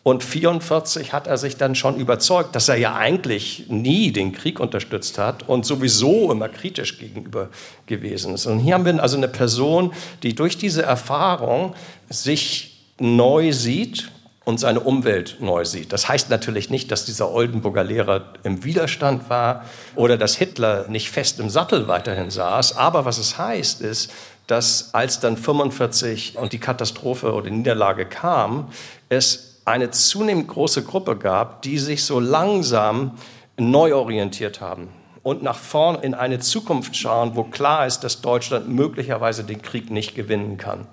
Und 44 hat er sich dann schon überzeugt, dass er ja eigentlich nie den Krieg unterstützt hat und sowieso immer kritisch gegenüber gewesen ist. Und hier haben wir also eine Person, die durch diese Erfahrung sich neu sieht und seine Umwelt neu sieht. Das heißt natürlich nicht, dass dieser Oldenburger Lehrer im Widerstand war oder dass Hitler nicht fest im Sattel weiterhin saß. Aber was es heißt, ist, dass als dann 45 und die Katastrophe oder die Niederlage kam, es eine zunehmend große Gruppe gab, die sich so langsam neu orientiert haben und nach vorn in eine Zukunft schauen, wo klar ist, dass Deutschland möglicherweise den Krieg nicht gewinnen kann.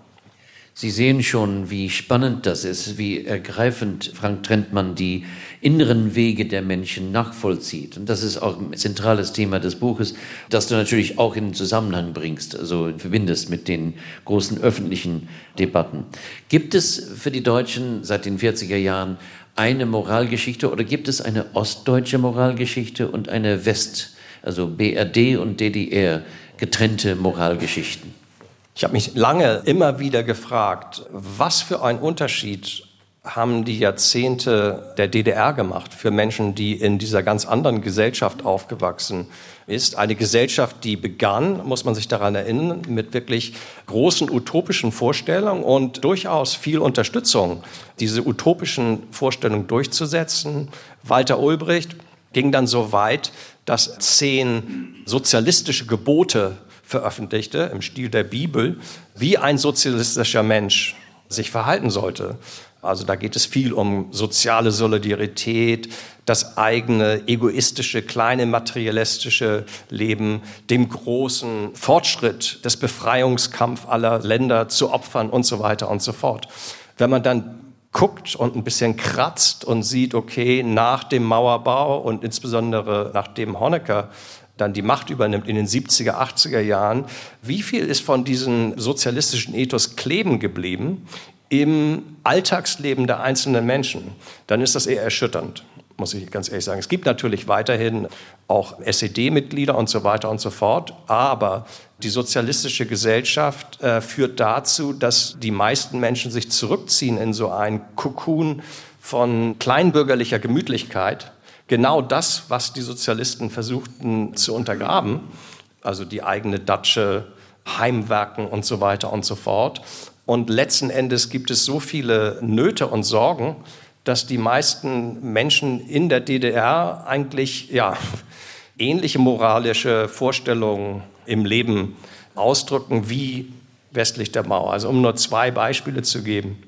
Sie sehen schon, wie spannend das ist, wie ergreifend Frank Trentmann die inneren Wege der Menschen nachvollzieht. Und das ist auch ein zentrales Thema des Buches, das du natürlich auch in Zusammenhang bringst, also verbindest mit den großen öffentlichen Debatten. Gibt es für die Deutschen seit den 40er Jahren eine Moralgeschichte oder gibt es eine ostdeutsche Moralgeschichte und eine West, also BRD und DDR getrennte Moralgeschichten? Ich habe mich lange immer wieder gefragt, was für ein Unterschied haben die Jahrzehnte der DDR gemacht für Menschen, die in dieser ganz anderen Gesellschaft aufgewachsen ist. Eine Gesellschaft, die begann, muss man sich daran erinnern, mit wirklich großen utopischen Vorstellungen und durchaus viel Unterstützung, diese utopischen Vorstellungen durchzusetzen. Walter Ulbricht ging dann so weit, dass zehn sozialistische Gebote veröffentlichte im Stil der Bibel, wie ein sozialistischer Mensch sich verhalten sollte. Also da geht es viel um soziale Solidarität, das eigene egoistische, kleine materialistische Leben, dem großen Fortschritt des Befreiungskampf aller Länder zu opfern und so weiter und so fort. Wenn man dann guckt und ein bisschen kratzt und sieht, okay, nach dem Mauerbau und insbesondere nachdem Honecker dann die Macht übernimmt in den 70er, 80er Jahren, wie viel ist von diesem sozialistischen Ethos kleben geblieben im Alltagsleben der einzelnen Menschen, dann ist das eher erschütternd, muss ich ganz ehrlich sagen. Es gibt natürlich weiterhin auch SED-Mitglieder und so weiter und so fort, aber die sozialistische Gesellschaft äh, führt dazu, dass die meisten Menschen sich zurückziehen in so ein Kokon von kleinbürgerlicher Gemütlichkeit genau das, was die Sozialisten versuchten zu untergraben, also die eigene Datsche, Heimwerken und so weiter und so fort. Und letzten Endes gibt es so viele Nöte und Sorgen, dass die meisten Menschen in der DDR eigentlich ja, ähnliche moralische Vorstellungen im Leben ausdrücken wie westlich der Mauer. Also um nur zwei Beispiele zu geben.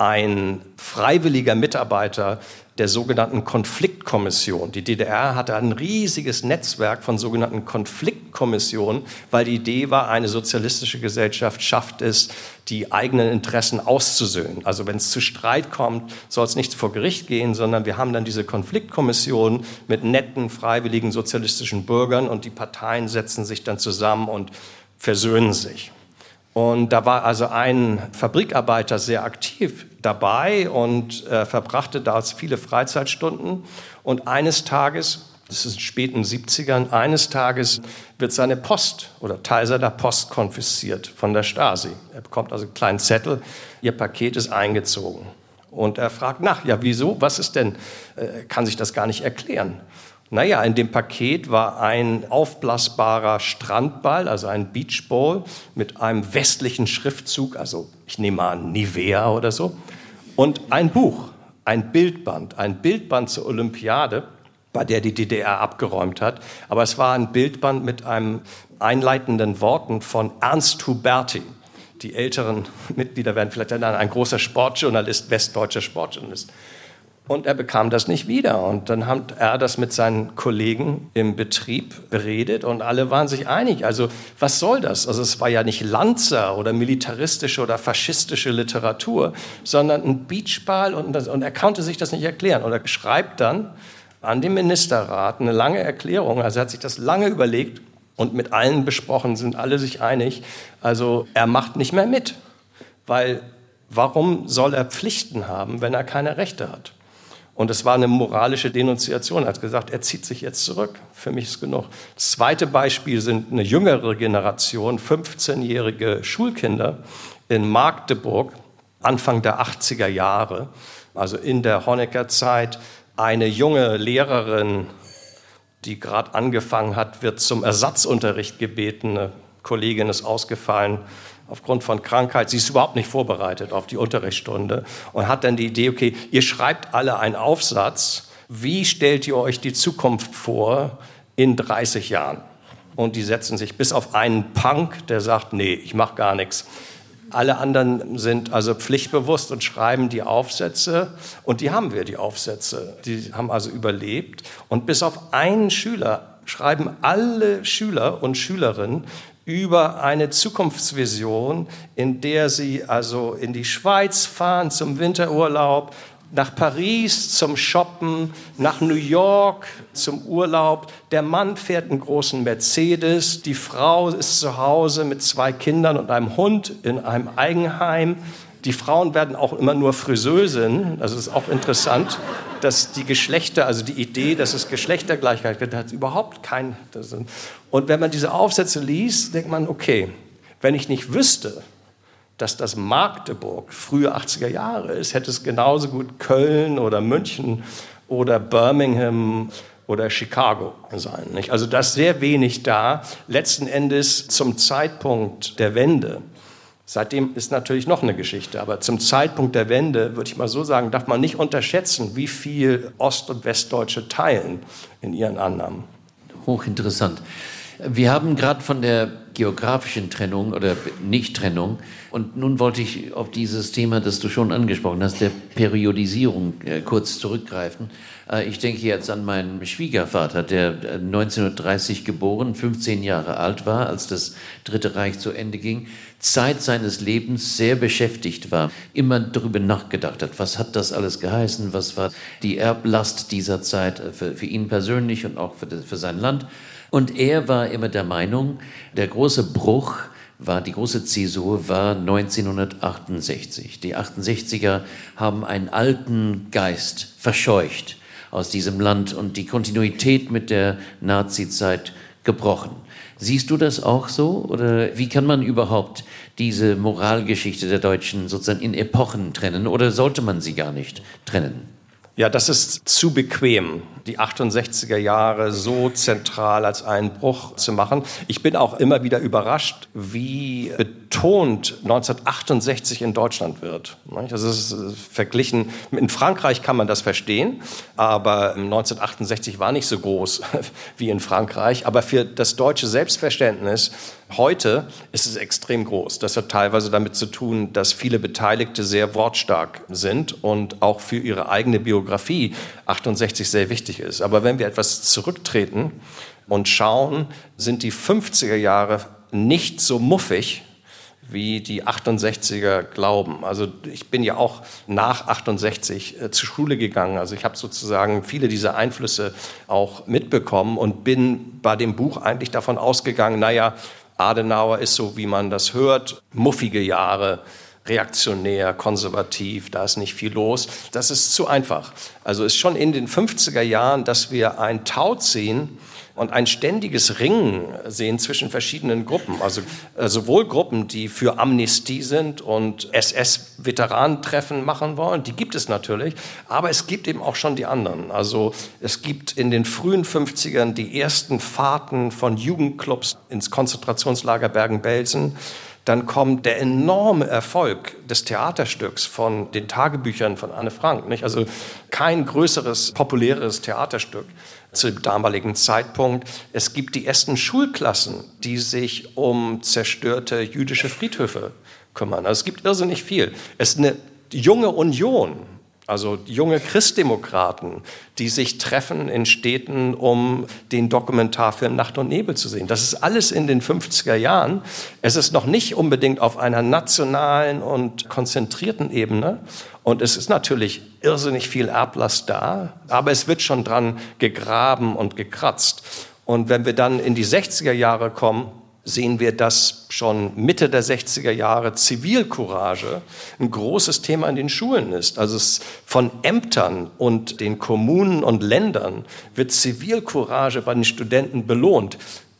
Ein freiwilliger Mitarbeiter der sogenannten Konfliktkommission. Die DDR hatte ein riesiges Netzwerk von sogenannten Konfliktkommissionen, weil die Idee war, eine sozialistische Gesellschaft schafft es, die eigenen Interessen auszusöhnen. Also wenn es zu Streit kommt, soll es nicht vor Gericht gehen, sondern wir haben dann diese Konfliktkommission mit netten, freiwilligen sozialistischen Bürgern und die Parteien setzen sich dann zusammen und versöhnen sich. Und da war also ein Fabrikarbeiter sehr aktiv dabei und äh, verbrachte da viele Freizeitstunden. Und eines Tages das ist in den späten 70ern, eines Tages wird seine Post oder Teil seiner Post konfisziert von der Stasi. Er bekommt also einen kleinen Zettel, ihr Paket ist eingezogen. Und er fragt nach, ja wieso, was ist denn, äh, kann sich das gar nicht erklären. Naja, in dem Paket war ein aufblasbarer Strandball, also ein Beachball mit einem westlichen Schriftzug, also ich nehme an Nivea oder so, und ein Buch, ein Bildband, ein Bildband zur Olympiade, bei der die DDR abgeräumt hat. Aber es war ein Bildband mit einem einleitenden Worten von Ernst Huberti. Die älteren Mitglieder werden vielleicht erinnern, ein großer Sportjournalist, westdeutscher Sportjournalist. Und er bekam das nicht wieder. Und dann hat er das mit seinen Kollegen im Betrieb beredet und alle waren sich einig. Also was soll das? Also es war ja nicht Lanzer oder militaristische oder faschistische Literatur, sondern ein Beachball und, und er konnte sich das nicht erklären. Und er schreibt dann an den Ministerrat eine lange Erklärung. Also er hat sich das lange überlegt und mit allen besprochen, sind alle sich einig. Also er macht nicht mehr mit, weil warum soll er Pflichten haben, wenn er keine Rechte hat? Und es war eine moralische Denunziation. Er hat gesagt, er zieht sich jetzt zurück. Für mich ist genug. Das zweite Beispiel sind eine jüngere Generation, 15-jährige Schulkinder in Magdeburg, Anfang der 80er Jahre, also in der Honecker-Zeit. Eine junge Lehrerin, die gerade angefangen hat, wird zum Ersatzunterricht gebeten. Eine Kollegin ist ausgefallen aufgrund von Krankheit. Sie ist überhaupt nicht vorbereitet auf die Unterrichtsstunde und hat dann die Idee, okay, ihr schreibt alle einen Aufsatz. Wie stellt ihr euch die Zukunft vor in 30 Jahren? Und die setzen sich bis auf einen Punk, der sagt, nee, ich mache gar nichts. Alle anderen sind also pflichtbewusst und schreiben die Aufsätze. Und die haben wir, die Aufsätze. Die haben also überlebt. Und bis auf einen Schüler schreiben alle Schüler und Schülerinnen über eine Zukunftsvision, in der sie also in die Schweiz fahren zum Winterurlaub, nach Paris zum Shoppen, nach New York zum Urlaub. Der Mann fährt einen großen Mercedes, die Frau ist zu Hause mit zwei Kindern und einem Hund in einem Eigenheim. Die Frauen werden auch immer nur Friseusen. Das ist auch interessant, dass die Geschlechter, also die Idee, dass es Geschlechtergleichheit gibt, hat überhaupt kein. Und wenn man diese Aufsätze liest, denkt man, okay, wenn ich nicht wüsste, dass das Magdeburg frühe 80er Jahre ist, hätte es genauso gut Köln oder München oder Birmingham oder Chicago sein. Nicht? Also das sehr wenig da. Letzten Endes zum Zeitpunkt der Wende Seitdem ist natürlich noch eine Geschichte, aber zum Zeitpunkt der Wende, würde ich mal so sagen, darf man nicht unterschätzen, wie viel Ost- und Westdeutsche teilen in ihren Annahmen. Hochinteressant. Wir haben gerade von der geografischen Trennung oder Nicht-Trennung und nun wollte ich auf dieses Thema, das du schon angesprochen hast, der Periodisierung äh, kurz zurückgreifen. Äh, ich denke jetzt an meinen Schwiegervater, der 1930 geboren, 15 Jahre alt war, als das Dritte Reich zu Ende ging Zeit seines Lebens sehr beschäftigt war, immer darüber nachgedacht hat, was hat das alles geheißen, was war die Erblast dieser Zeit für, für ihn persönlich und auch für, für sein Land. Und er war immer der Meinung, der große Bruch war, die große Zäsur war 1968. Die 68er haben einen alten Geist verscheucht aus diesem Land und die Kontinuität mit der Nazizeit gebrochen. Siehst du das auch so? Oder wie kann man überhaupt diese Moralgeschichte der Deutschen sozusagen in Epochen trennen? Oder sollte man sie gar nicht trennen? Ja, das ist zu bequem, die 68er Jahre so zentral als einen Bruch zu machen. Ich bin auch immer wieder überrascht, wie betont 1968 in Deutschland wird. Das ist äh, verglichen, in Frankreich kann man das verstehen, aber 1968 war nicht so groß wie in Frankreich. Aber für das deutsche Selbstverständnis heute ist es extrem groß. Das hat teilweise damit zu tun, dass viele Beteiligte sehr wortstark sind und auch für ihre eigene Biografie 68 sehr wichtig ist. Aber wenn wir etwas zurücktreten und schauen, sind die 50er Jahre nicht so muffig, wie die 68er glauben. Also ich bin ja auch nach 68 äh, zur Schule gegangen. Also ich habe sozusagen viele dieser Einflüsse auch mitbekommen und bin bei dem Buch eigentlich davon ausgegangen, naja, Adenauer ist so, wie man das hört, muffige Jahre, reaktionär, konservativ, da ist nicht viel los. Das ist zu einfach. Also ist schon in den 50er Jahren, dass wir ein Tau ziehen und ein ständiges Ringen sehen zwischen verschiedenen Gruppen. Also äh, sowohl Gruppen, die für Amnestie sind und SS-Veteranentreffen machen wollen, die gibt es natürlich, aber es gibt eben auch schon die anderen. Also es gibt in den frühen 50ern die ersten Fahrten von Jugendclubs ins Konzentrationslager Bergen-Belsen. Dann kommt der enorme Erfolg des Theaterstücks von den Tagebüchern von Anne Frank. Nicht? Also kein größeres, populäres Theaterstück zu damaligen Zeitpunkt. Es gibt die ersten Schulklassen, die sich um zerstörte jüdische Friedhöfe kümmern. Also es gibt irrsinnig viel. Es ist eine junge Union also junge Christdemokraten, die sich treffen in Städten, um den Dokumentarfilm Nacht und Nebel zu sehen. Das ist alles in den 50er Jahren. Es ist noch nicht unbedingt auf einer nationalen und konzentrierten Ebene. Und es ist natürlich irrsinnig viel Erblast da, aber es wird schon dran gegraben und gekratzt. Und wenn wir dann in die 60er Jahre kommen, sehen wir, dass schon Mitte der 60er Jahre Zivilcourage ein großes Thema in den Schulen ist. Also von Ämtern und den Kommunen und Ländern wird Zivilcourage bei den Studenten belohnt.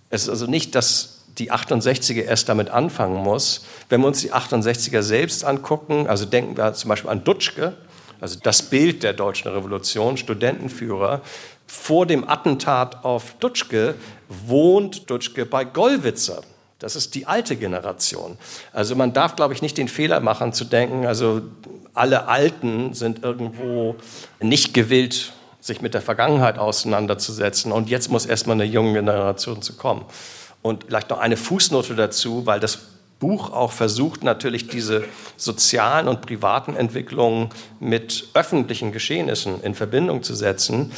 Es ist also nicht, dass die 68er erst damit anfangen muss. Wenn wir uns die 68er selbst angucken, also denken wir zum Beispiel an Dutschke, also das Bild der deutschen Revolution, Studentenführer, vor dem Attentat auf Dutschke wohnt Dutschke bei Gollwitzer. Das ist die alte Generation. Also man darf, glaube ich, nicht den Fehler machen zu denken, also alle Alten sind irgendwo nicht gewillt, sich mit der Vergangenheit auseinanderzusetzen und jetzt muss erstmal eine junge Generation zu kommen. Und vielleicht noch eine Fußnote dazu, weil das Buch auch versucht natürlich diese sozialen und privaten Entwicklungen mit öffentlichen Geschehnissen in Verbindung zu setzen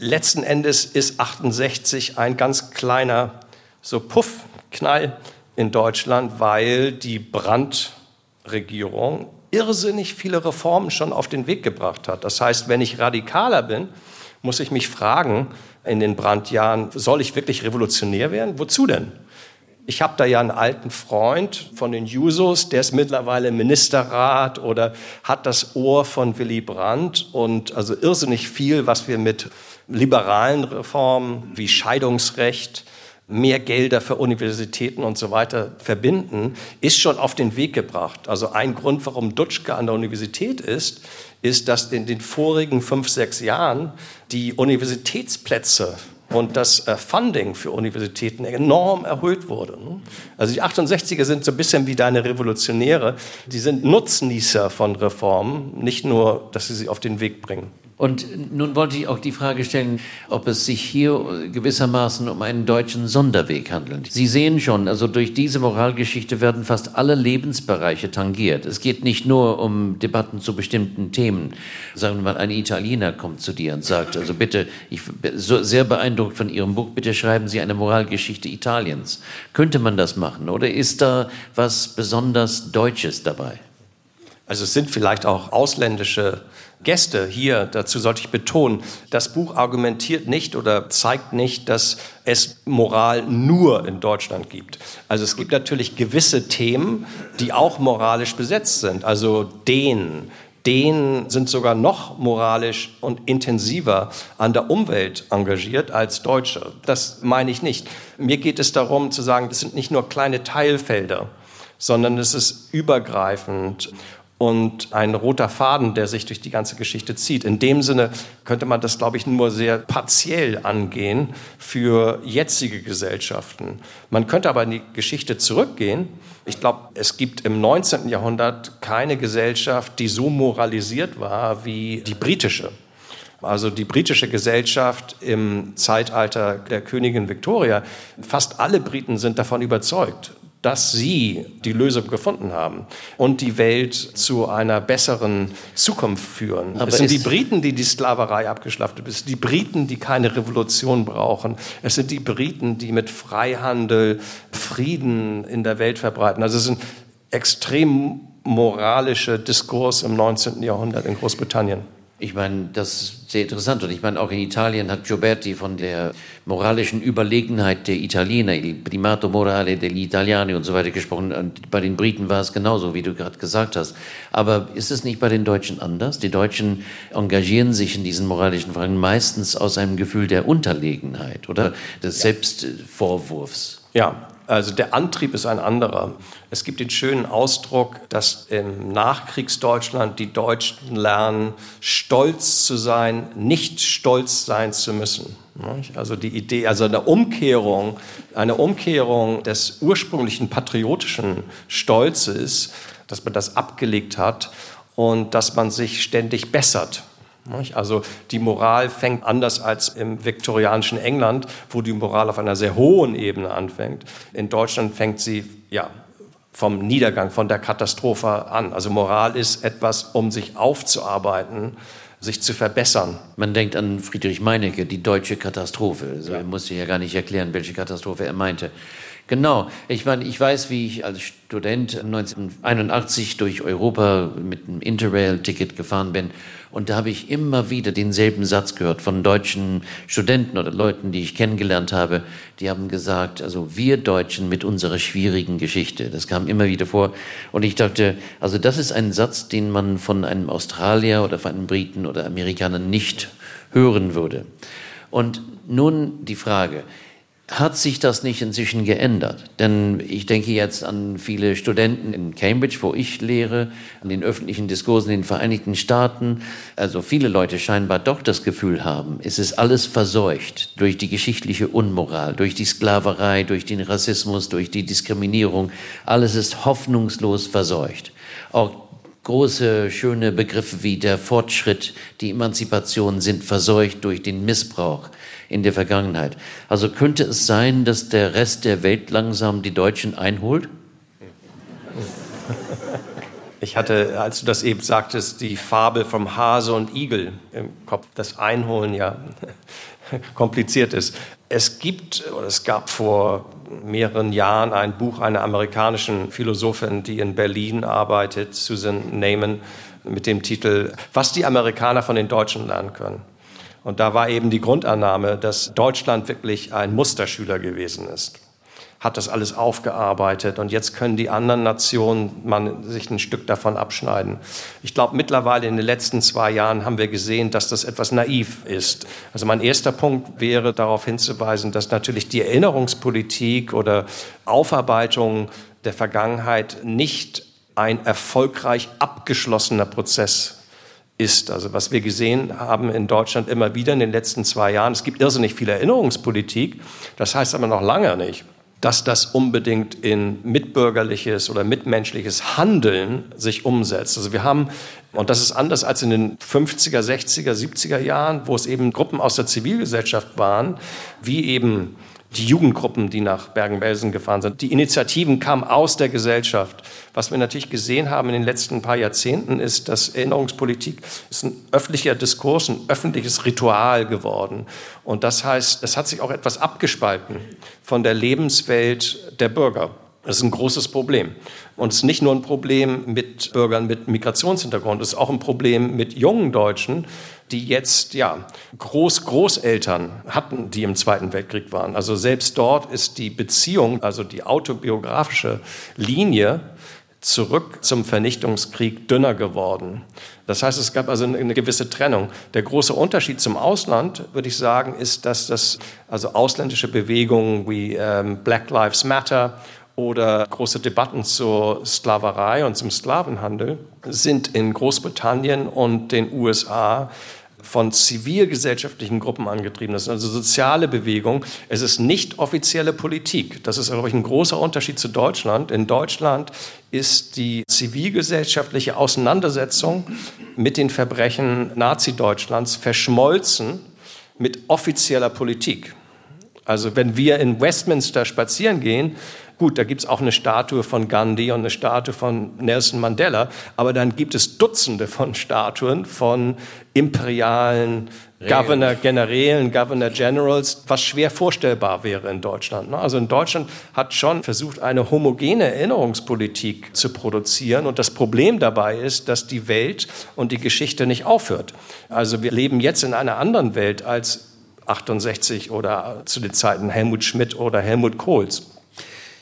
letzten Endes ist 68 ein ganz kleiner so Puffknall in Deutschland, weil die Brandt-Regierung irrsinnig viele Reformen schon auf den Weg gebracht hat. Das heißt, wenn ich radikaler bin, muss ich mich fragen in den Brandjahren, soll ich wirklich revolutionär werden? Wozu denn? Ich habe da ja einen alten Freund von den Jusos, der ist mittlerweile Ministerrat oder hat das Ohr von Willy Brandt und also irrsinnig viel, was wir mit liberalen Reformen wie Scheidungsrecht, mehr Gelder für Universitäten und so weiter verbinden, ist schon auf den Weg gebracht. Also ein Grund, warum Dutschke an der Universität ist, ist, dass in den vorigen fünf, sechs Jahren die Universitätsplätze und das äh, Funding für Universitäten enorm erhöht wurde. Ne? Also die 68er sind so ein bisschen wie deine Revolutionäre. Die sind Nutznießer von Reformen, nicht nur, dass sie sie auf den Weg bringen. Und nun wollte ich auch die Frage stellen, ob es sich hier gewissermaßen um einen deutschen Sonderweg handelt. Sie sehen schon, also durch diese Moralgeschichte werden fast alle Lebensbereiche tangiert. Es geht nicht nur um Debatten zu bestimmten Themen. Sagen wir mal, ein Italiener kommt zu dir und sagt, also bitte, ich bin so sehr beeindruckt von Ihrem Buch, bitte schreiben Sie eine Moralgeschichte Italiens. Könnte man das machen oder ist da was besonders Deutsches dabei? Also es sind vielleicht auch ausländische Gäste hier, dazu sollte ich betonen, das Buch argumentiert nicht oder zeigt nicht, dass es Moral nur in Deutschland gibt. Also es gibt natürlich gewisse Themen, die auch moralisch besetzt sind. Also den, den sind sogar noch moralisch und intensiver an der Umwelt engagiert als Deutsche. Das meine ich nicht. Mir geht es darum zu sagen, das sind nicht nur kleine Teilfelder, sondern es ist übergreifend und ein roter Faden, der sich durch die ganze Geschichte zieht. In dem Sinne könnte man das, glaube ich, nur sehr partiell angehen für jetzige Gesellschaften. Man könnte aber in die Geschichte zurückgehen. Ich glaube, es gibt im 19. Jahrhundert keine Gesellschaft, die so moralisiert war wie die britische. Also die britische Gesellschaft im Zeitalter der Königin Victoria, fast alle Briten sind davon überzeugt, dass sie die Lösung gefunden haben und die Welt zu einer besseren Zukunft führen. Aber es sind die Briten, die die Sklaverei abgeschafft haben. Es sind die Briten, die keine Revolution brauchen. Es sind die Briten, die mit Freihandel Frieden in der Welt verbreiten. Also es ist ein extrem moralischer Diskurs im 19. Jahrhundert in Großbritannien. Ich meine, das ist sehr interessant. Und ich meine, auch in Italien hat Gioberti von der moralischen Überlegenheit der Italiener, il primato morale degli italiani und so weiter gesprochen. Und bei den Briten war es genauso, wie du gerade gesagt hast. Aber ist es nicht bei den Deutschen anders? Die Deutschen engagieren sich in diesen moralischen Fragen meistens aus einem Gefühl der Unterlegenheit oder des Selbstvorwurfs. Ja, also der Antrieb ist ein anderer. Es gibt den schönen Ausdruck, dass im Nachkriegsdeutschland die Deutschen lernen, stolz zu sein, nicht stolz sein zu müssen. Also die Idee, also eine Umkehrung, eine Umkehrung des ursprünglichen patriotischen Stolzes, dass man das abgelegt hat und dass man sich ständig bessert. Also die Moral fängt anders als im viktorianischen England, wo die Moral auf einer sehr hohen Ebene anfängt. In Deutschland fängt sie ja vom Niedergang, von der Katastrophe an. Also Moral ist etwas, um sich aufzuarbeiten, sich zu verbessern. Man denkt an Friedrich Meinecke, die deutsche Katastrophe. Also ja. Er musste ja gar nicht erklären, welche Katastrophe er meinte. Genau. Ich meine, ich weiß, wie ich als Student 1981 durch Europa mit einem Interrail-Ticket gefahren bin. Und da habe ich immer wieder denselben Satz gehört von deutschen Studenten oder Leuten, die ich kennengelernt habe. Die haben gesagt, also wir Deutschen mit unserer schwierigen Geschichte. Das kam immer wieder vor. Und ich dachte, also das ist ein Satz, den man von einem Australier oder von einem Briten oder Amerikaner nicht hören würde. Und nun die Frage, hat sich das nicht inzwischen geändert? Denn ich denke jetzt an viele Studenten in Cambridge, wo ich lehre, an den öffentlichen Diskursen in den Vereinigten Staaten. Also viele Leute scheinbar doch das Gefühl haben, es ist alles verseucht durch die geschichtliche Unmoral, durch die Sklaverei, durch den Rassismus, durch die Diskriminierung. Alles ist hoffnungslos verseucht. Auch große, schöne Begriffe wie der Fortschritt, die Emanzipation sind verseucht durch den Missbrauch in der Vergangenheit. Also könnte es sein, dass der Rest der Welt langsam die Deutschen einholt? Ich hatte, als du das eben sagtest, die Fabel vom Hase und Igel im Kopf. Das Einholen ja kompliziert ist. Es gibt, oder es gab vor mehreren Jahren ein Buch einer amerikanischen Philosophin, die in Berlin arbeitet, Susan Neyman, mit dem Titel Was die Amerikaner von den Deutschen lernen können. Und da war eben die Grundannahme, dass Deutschland wirklich ein Musterschüler gewesen ist. Hat das alles aufgearbeitet und jetzt können die anderen Nationen man sich ein Stück davon abschneiden. Ich glaube, mittlerweile in den letzten zwei Jahren haben wir gesehen, dass das etwas naiv ist. Also mein erster Punkt wäre darauf hinzuweisen, dass natürlich die Erinnerungspolitik oder Aufarbeitung der Vergangenheit nicht ein erfolgreich abgeschlossener Prozess ist. Also was wir gesehen haben in Deutschland immer wieder in den letzten zwei Jahren, es gibt irrsinnig viel Erinnerungspolitik, das heißt aber noch lange nicht, dass das unbedingt in mitbürgerliches oder mitmenschliches Handeln sich umsetzt. Also wir haben, und das ist anders als in den 50er, 60er, 70er Jahren, wo es eben Gruppen aus der Zivilgesellschaft waren, wie eben die Jugendgruppen, die nach Bergen-Belsen gefahren sind. Die Initiativen kamen aus der Gesellschaft. Was wir natürlich gesehen haben in den letzten paar Jahrzehnten ist, dass Erinnerungspolitik ist ein öffentlicher Diskurs, ein öffentliches Ritual geworden. Und das heißt, es hat sich auch etwas abgespalten von der Lebenswelt der Bürger. Das ist ein großes Problem. Und es ist nicht nur ein Problem mit Bürgern mit Migrationshintergrund, es ist auch ein Problem mit jungen Deutschen, die jetzt ja Groß Großeltern hatten, die im Zweiten Weltkrieg waren. Also selbst dort ist die Beziehung, also die autobiografische Linie zurück zum Vernichtungskrieg dünner geworden. Das heißt, es gab also eine gewisse Trennung. Der große Unterschied zum Ausland, würde ich sagen, ist, dass das also ausländische Bewegungen wie ähm, Black Lives Matter oder große Debatten zur Sklaverei und zum Sklavenhandel sind in Großbritannien und den USA von zivilgesellschaftlichen Gruppen angetrieben. Das sind also soziale Bewegungen. Es ist nicht offizielle Politik. Das ist, glaube ich, ein großer Unterschied zu Deutschland. In Deutschland ist die zivilgesellschaftliche Auseinandersetzung mit den Verbrechen Nazi-Deutschlands verschmolzen mit offizieller Politik. Also wenn wir in Westminster spazieren gehen, Gut, da gibt es auch eine Statue von Gandhi und eine Statue von Nelson Mandela, aber dann gibt es Dutzende von Statuen von imperialen Governor Generälen, Governor Generals, was schwer vorstellbar wäre in Deutschland. Ne? Also in Deutschland hat schon versucht, eine homogene Erinnerungspolitik zu produzieren. Und das Problem dabei ist, dass die Welt und die Geschichte nicht aufhört. Also wir leben jetzt in einer anderen Welt als 68 oder zu den Zeiten Helmut Schmidt oder Helmut Kohls.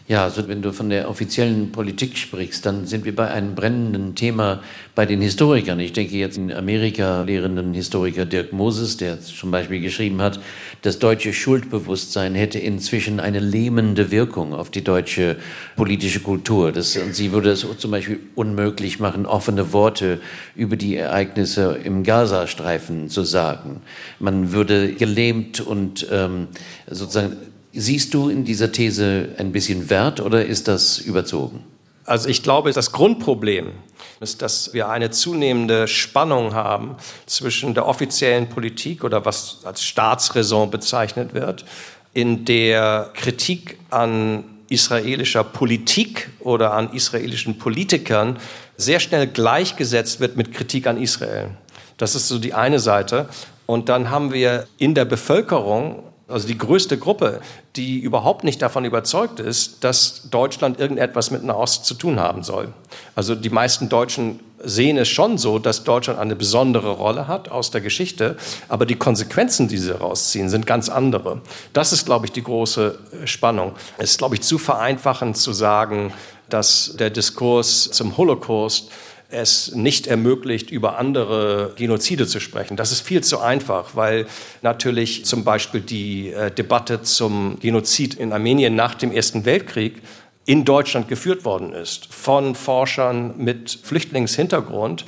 Ja, also wenn du von der offiziellen Politik sprichst, dann sind wir bei einem brennenden Thema bei den Historikern. Ich denke jetzt in Amerika lehrenden Historiker Dirk Moses, der zum Beispiel geschrieben hat, das deutsche Schuldbewusstsein hätte inzwischen eine lähmende Wirkung auf die deutsche politische Kultur. Das, und sie würde es zum Beispiel unmöglich machen, offene Worte über die Ereignisse im Gazastreifen zu sagen. Man würde gelähmt und ähm, sozusagen Siehst du in dieser These ein bisschen Wert oder ist das überzogen? Also ich glaube, das Grundproblem ist, dass wir eine zunehmende Spannung haben zwischen der offiziellen Politik oder was als Staatsräson bezeichnet wird, in der Kritik an israelischer Politik oder an israelischen Politikern sehr schnell gleichgesetzt wird mit Kritik an Israel. Das ist so die eine Seite. Und dann haben wir in der Bevölkerung also die größte Gruppe, die überhaupt nicht davon überzeugt ist, dass Deutschland irgendetwas mit Nahost zu tun haben soll. Also die meisten Deutschen sehen es schon so, dass Deutschland eine besondere Rolle hat aus der Geschichte, aber die Konsequenzen, die sie rausziehen, sind ganz andere. Das ist, glaube ich, die große Spannung. Es ist, glaube ich, zu vereinfachend zu sagen, dass der Diskurs zum Holocaust es nicht ermöglicht, über andere Genozide zu sprechen. Das ist viel zu einfach, weil natürlich zum Beispiel die äh, Debatte zum Genozid in Armenien nach dem Ersten Weltkrieg in Deutschland geführt worden ist von Forschern mit Flüchtlingshintergrund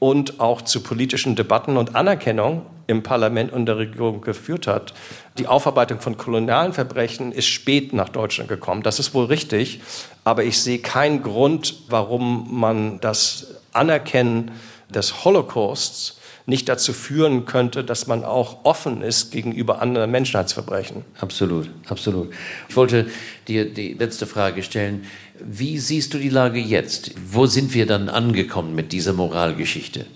und auch zu politischen Debatten und Anerkennung im Parlament und der Regierung geführt hat. Die Aufarbeitung von kolonialen Verbrechen ist spät nach Deutschland gekommen. Das ist wohl richtig, aber ich sehe keinen Grund, warum man das Anerkennen des Holocausts nicht dazu führen könnte, dass man auch offen ist gegenüber anderen Menschheitsverbrechen. Absolut, absolut. Ich wollte dir die letzte Frage stellen. Wie siehst du die Lage jetzt? Wo sind wir dann angekommen mit dieser Moralgeschichte?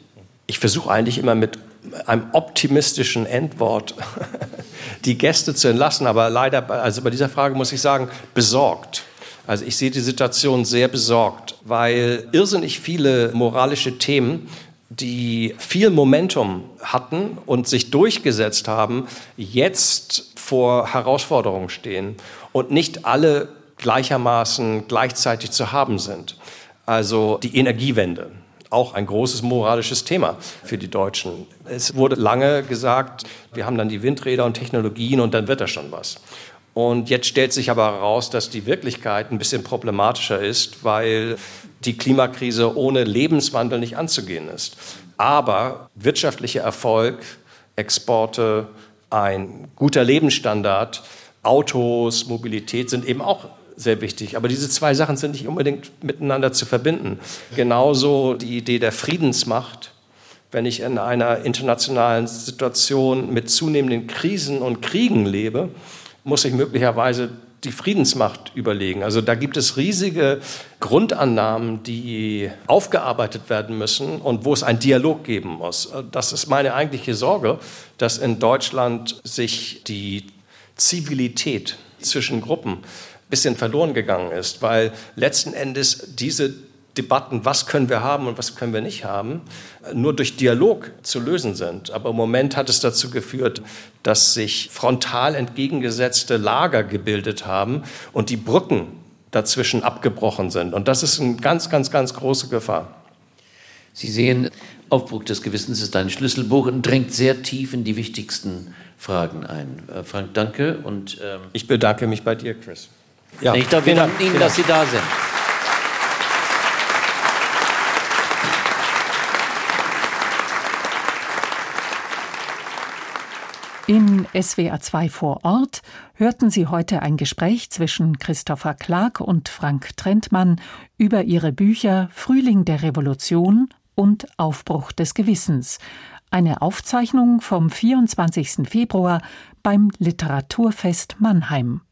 Ich versuche eigentlich immer mit einem optimistischen Endwort die Gäste zu entlassen, aber leider, also bei dieser Frage muss ich sagen, besorgt. Also ich sehe die Situation sehr besorgt, weil irrsinnig viele moralische Themen, die viel Momentum hatten und sich durchgesetzt haben, jetzt vor Herausforderungen stehen und nicht alle gleichermaßen gleichzeitig zu haben sind. Also die Energiewende, auch ein großes moralisches Thema für die Deutschen. Es wurde lange gesagt, wir haben dann die Windräder und Technologien und dann wird da schon was. Und jetzt stellt sich aber heraus, dass die Wirklichkeit ein bisschen problematischer ist, weil die Klimakrise ohne Lebenswandel nicht anzugehen ist. Aber wirtschaftlicher Erfolg, Exporte, ein guter Lebensstandard, Autos, Mobilität sind eben auch sehr wichtig. Aber diese zwei Sachen sind nicht unbedingt miteinander zu verbinden. Genauso die Idee der Friedensmacht. Wenn ich in einer internationalen Situation mit zunehmenden Krisen und Kriegen lebe, muss sich möglicherweise die Friedensmacht überlegen. Also da gibt es riesige Grundannahmen, die aufgearbeitet werden müssen und wo es einen Dialog geben muss. Das ist meine eigentliche Sorge, dass in Deutschland sich die Zivilität zwischen Gruppen ein bisschen verloren gegangen ist, weil letzten Endes diese Debatten, was können wir haben und was können wir nicht haben, nur durch Dialog zu lösen sind. Aber im Moment hat es dazu geführt, dass sich frontal entgegengesetzte Lager gebildet haben und die Brücken dazwischen abgebrochen sind. Und das ist eine ganz, ganz, ganz große Gefahr. Sie sehen, Aufbruch des Gewissens ist ein Schlüsselbuch und dringt sehr tief in die wichtigsten Fragen ein. Äh, Frank, danke. Und, ähm ich bedanke mich bei dir, Chris. Ja, ich danke Ihnen, dass Sie da sind. In SWA 2 vor Ort hörten Sie heute ein Gespräch zwischen Christopher Clark und Frank Trentmann über ihre Bücher Frühling der Revolution und Aufbruch des Gewissens. Eine Aufzeichnung vom 24. Februar beim Literaturfest Mannheim.